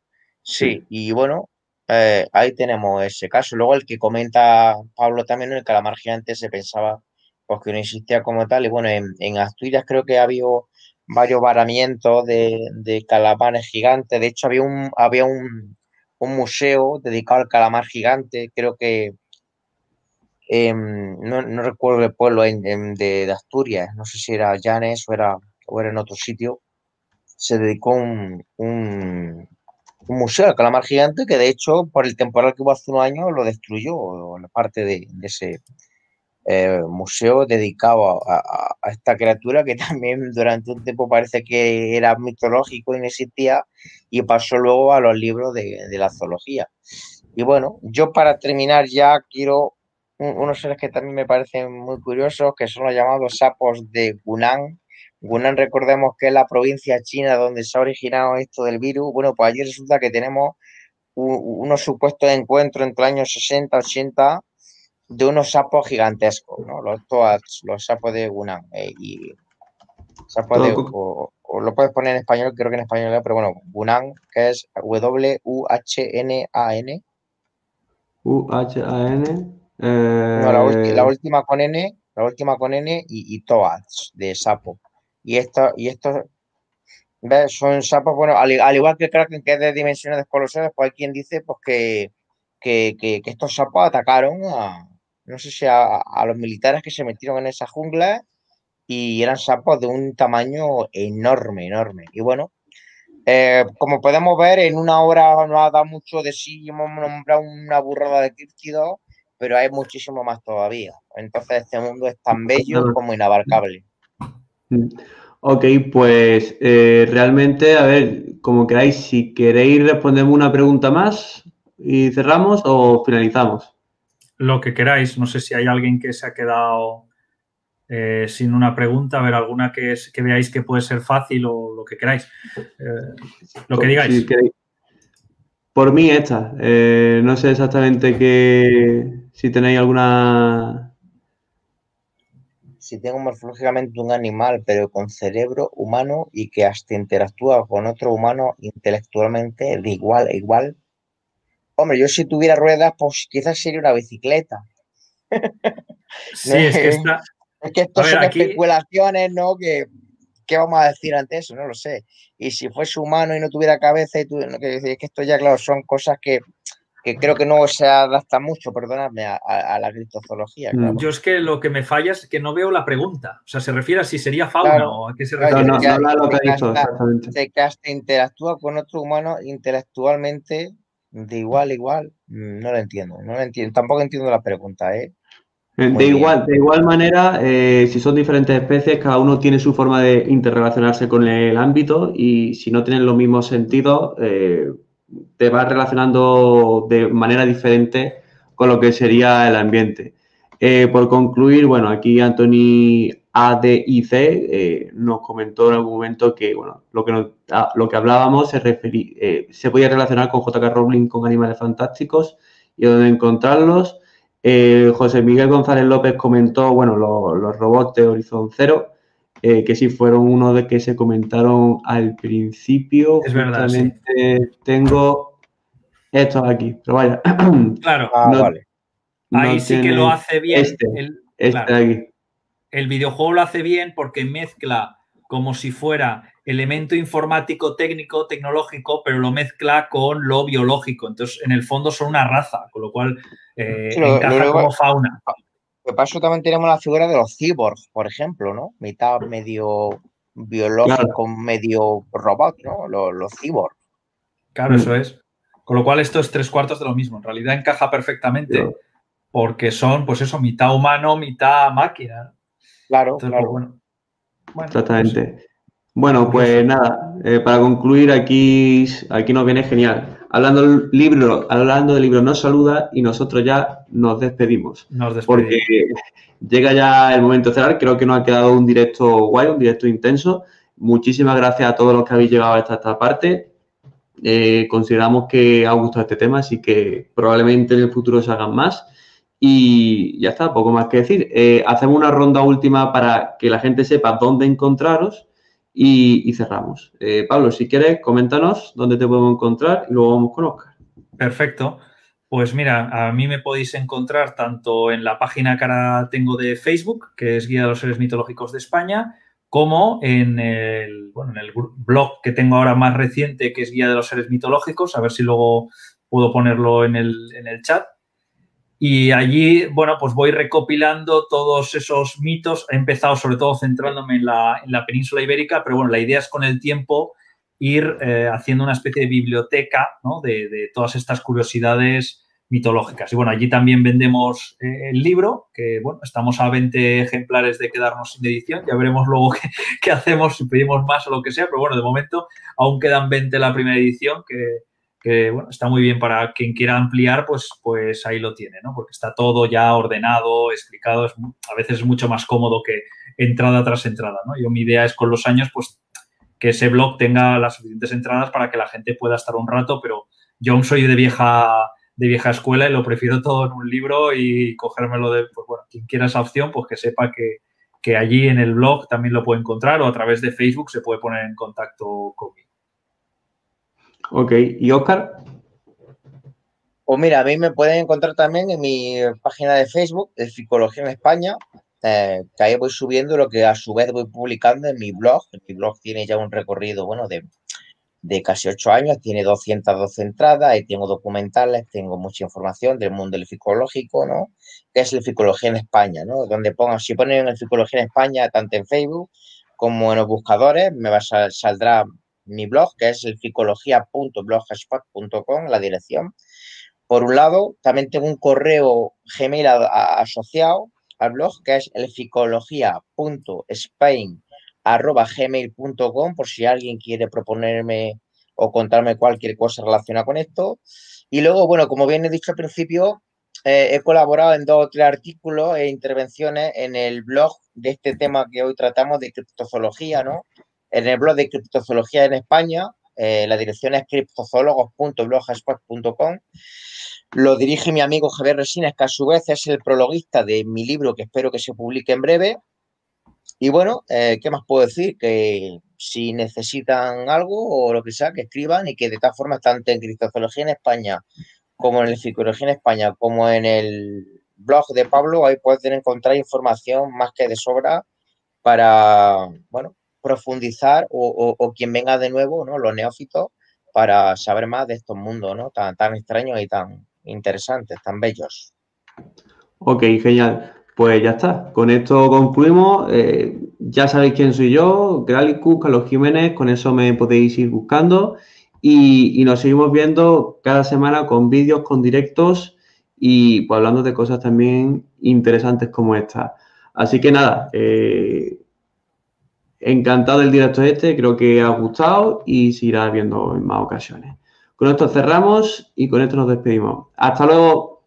Sí, y bueno, eh, ahí tenemos ese caso. Luego el que comenta Pablo también, el calamar gigante se pensaba pues, que no existía como tal. Y bueno, en, Asturias creo que ha habido varios varamientos de, calamares gigantes. De hecho, había un, había un, un museo dedicado al calamar gigante. Creo que no, no, recuerdo el pueblo de, Asturias, no sé si era Llanes o era, o era en otro sitio, se dedicó un, museo al calamar gigante que de hecho por el temporal que hubo hace unos años lo destruyó, la parte de, ese eh, museo dedicado a, esta criatura que también durante un tiempo parece que era mitológico y no existía y pasó luego a los libros de, de la zoología. Y bueno, yo para terminar ya quiero unos seres que también me parecen muy curiosos, que son los llamados sapos de Gunan. Gunan, recordemos que es la provincia china donde se ha originado esto del virus. Bueno, pues allí resulta que tenemos unos supuestos encuentros entre los años 60 80 de unos sapos gigantescos, ¿no? Los los sapos de Gunan. Eh, y sapos de, o, lo puedes poner en español, creo que en español, pero bueno, Gunan, que es W-U-H-N-A-N. U-H-A-N. Eh, la, última con N, la última con N y, y Toads de sapo. Y esto, y estos son sapos, bueno, al, igual que Kraken, que es de dimensiones descolosales, pues hay quien dice pues que, que, estos sapos atacaron a, no sé si a, los militares que se metieron en esa jungla y eran sapos de un tamaño enorme, enorme. Y bueno, eh, como podemos ver, en una hora no ha dado mucho de sí, hemos nombrado una burrada de críptidos pero hay muchísimo más todavía. Entonces este mundo es tan bello como inabarcable. Ok, pues eh, realmente, a ver, como queráis, si queréis respondemos una pregunta más y cerramos o finalizamos. Lo que queráis, no sé si hay alguien que se ha quedado eh, sin una pregunta, a ver, alguna que, que veáis que puede ser fácil o lo que queráis. Eh, lo que digáis. Por mí esta. no sé exactamente qué, si tenéis alguna... Si tengo morfológicamente un animal, pero con cerebro humano y que hasta interactúa con otro humano intelectualmente de igual a igual. Hombre, yo si tuviera ruedas, pues quizás sería una bicicleta. Sí, es que está... Es que esto son especulaciones, ¿no? Que, ¿Qué vamos a decir ante eso? No lo sé. Y si fuese humano y no tuviera cabeza, y tú, que es que esto ya, claro, son cosas que que creo que no se adapta mucho, perdonadme, a, la criptozoología. Mm. Yo es que lo que me falla es que no veo la pregunta. O sea, se refiere a si sería fauna o a qué se refiere. No, no, no, lo que ha dicho, exactamente. hasta interactúa con otro humano intelectualmente de igual a igual. No lo entiendo, no lo entiendo. Tampoco entiendo la pregunta, ¿eh? eh de igual, de igual manera, eh, si son diferentes especies, cada uno tiene su forma de interrelacionarse con el ámbito y si no tienen los mismos sentidos, eh, te vas relacionando de manera diferente con lo que sería el ambiente. Eh, por concluir, bueno, aquí Anthony ADIC eh, nos comentó en algún momento que, bueno, lo que, ah, lo que hablábamos se, eh, se podía relacionar con JK Rowling con animales fantásticos y dónde encontrarlos. José Miguel González López comentó, bueno, los robots de Horizon Zero. Eh, que sí fueron uno de que se comentaron al principio. Es verdad. Tengo estos aquí, pero vaya. Claro, ah, vale. Ahí sí que lo hace bien. Este, el, este aquí. El videojuego lo hace bien porque mezcla como si fuera elemento informático, técnico, tecnológico, pero lo mezcla con lo biológico. Entonces, en el fondo son una raza, con lo cual eh, encaja como fauna. De paso también tenemos la figura de los cyborgs, por ejemplo, ¿no? Mitad medio biológico, medio robot, ¿no? Los, cyborgs. Claro, eso mm. es. Con lo cual esto es tres cuartos de lo mismo. En realidad encaja perfectamente porque son, pues eso, mitad humano, mitad máquina. Claro, claro. Pues bueno. Exactamente. Bueno, pues nada, eh, para concluir, aquí, aquí nos viene genial. Hablando del libro, hablando del libro, nos saluda y nosotros ya nos despedimos. Nos despedimos. Porque llega ya el momento de cerrar. Creo que nos ha quedado un directo guay, un directo intenso. muchísimas gracias a todos los que habéis llegado hasta esta parte. Eh, consideramos que ha gustado este tema, así que probablemente en el futuro se hagan más. Y ya está, poco más que decir. Eh, hacemos una ronda última para que la gente sepa dónde encontraros y, cerramos. Eh, Pablo, si quieres, coméntanos dónde te podemos encontrar y luego vamos con Oscar. Perfecto. Pues mira, a mí me podéis encontrar tanto en la página que ahora tengo de Facebook, que es Guía de los Seres Mitológicos de España, como en el, en el blog que tengo ahora más reciente, que es Guía de los Seres Mitológicos, a ver si luego puedo ponerlo en el, en el chat. Y allí, bueno, pues voy recopilando todos esos mitos. He empezado sobre todo centrándome en la, en la península ibérica, pero bueno, la idea es con el tiempo ir eh, haciendo una especie de biblioteca ¿no? de, de, todas estas curiosidades mitológicas. Y bueno, allí también vendemos eh, el libro, que bueno, estamos a 20 ejemplares de quedarnos sin edición. Ya veremos luego qué, qué, hacemos, si pedimos más o lo que sea, pero bueno, de momento aún quedan 20 la primera edición, que, que bueno, está muy bien para quien quiera ampliar, pues, pues ahí lo tiene, ¿no? Porque está todo ya ordenado, explicado, es, a veces es mucho más cómodo que entrada tras entrada, ¿no? Yo mi idea es con los años, pues, que ese blog tenga las suficientes entradas para que la gente pueda estar un rato, pero yo soy de vieja, de vieja escuela y lo prefiero todo en un libro y cogérmelo de, pues bueno, quien quiera esa opción, pues que sepa que, que allí en el blog también lo puede encontrar o a través de Facebook se puede poner en contacto conmigo. Ok, ¿y Oscar? Pues mira, a mí me pueden encontrar también en mi página de Facebook, de Psicología en España, eh, que ahí voy subiendo lo que a su vez voy publicando en mi blog. Mi blog tiene ya un recorrido, bueno, de, de casi ocho años, tiene 212 entradas, ahí tengo documentales, tengo mucha información del mundo del psicológico, ¿no? Que es el Psicología en España, ¿no? Donde pongan, si ponen el Psicología en España, tanto en Facebook como en los buscadores, me va a, saldrá mi blog, que es el psicología.blogspot.com, la dirección. Por un lado, también tengo un correo Gmail asociado al blog, que es el psicología.spain.gmail.com, por si alguien quiere proponerme o contarme cualquier cosa relacionada con esto. Y luego, bueno, como bien he dicho al principio, eh, he colaborado en dos o tres artículos e intervenciones en el blog de este tema que hoy tratamos de criptozoología, ¿no? En el blog de criptozoología en España. Eh, la dirección es criptozoólogos.blogspot.com. Lo dirige mi amigo Javier Resines, que a su vez es el prologuista de mi libro que espero que se publique en breve. Y bueno, eh, ¿qué más puedo decir? Que si necesitan algo o lo que sea, que escriban y que de tal forma, tanto en criptozoología en España como en el psicología en España, como en el blog de Pablo, ahí pueden encontrar información más que de sobra para, bueno, profundizar o, quien venga de nuevo, ¿no? Los neófitos, para saber más de estos mundos, ¿no? Tan, tan extraños y tan interesantes, tan bellos. Ok, genial. Pues ya está. Con esto concluimos. Eh, ya sabéis quién soy yo, Gralicus, Carlos Jiménez. Con eso me podéis ir buscando. Y, nos seguimos viendo cada semana con vídeos, con directos y pues, hablando de cosas también interesantes como esta. Así que nada, eh, Encantado del directo este, creo que ha gustado y se irá viendo en más ocasiones. Con esto cerramos y con esto nos despedimos. Hasta luego.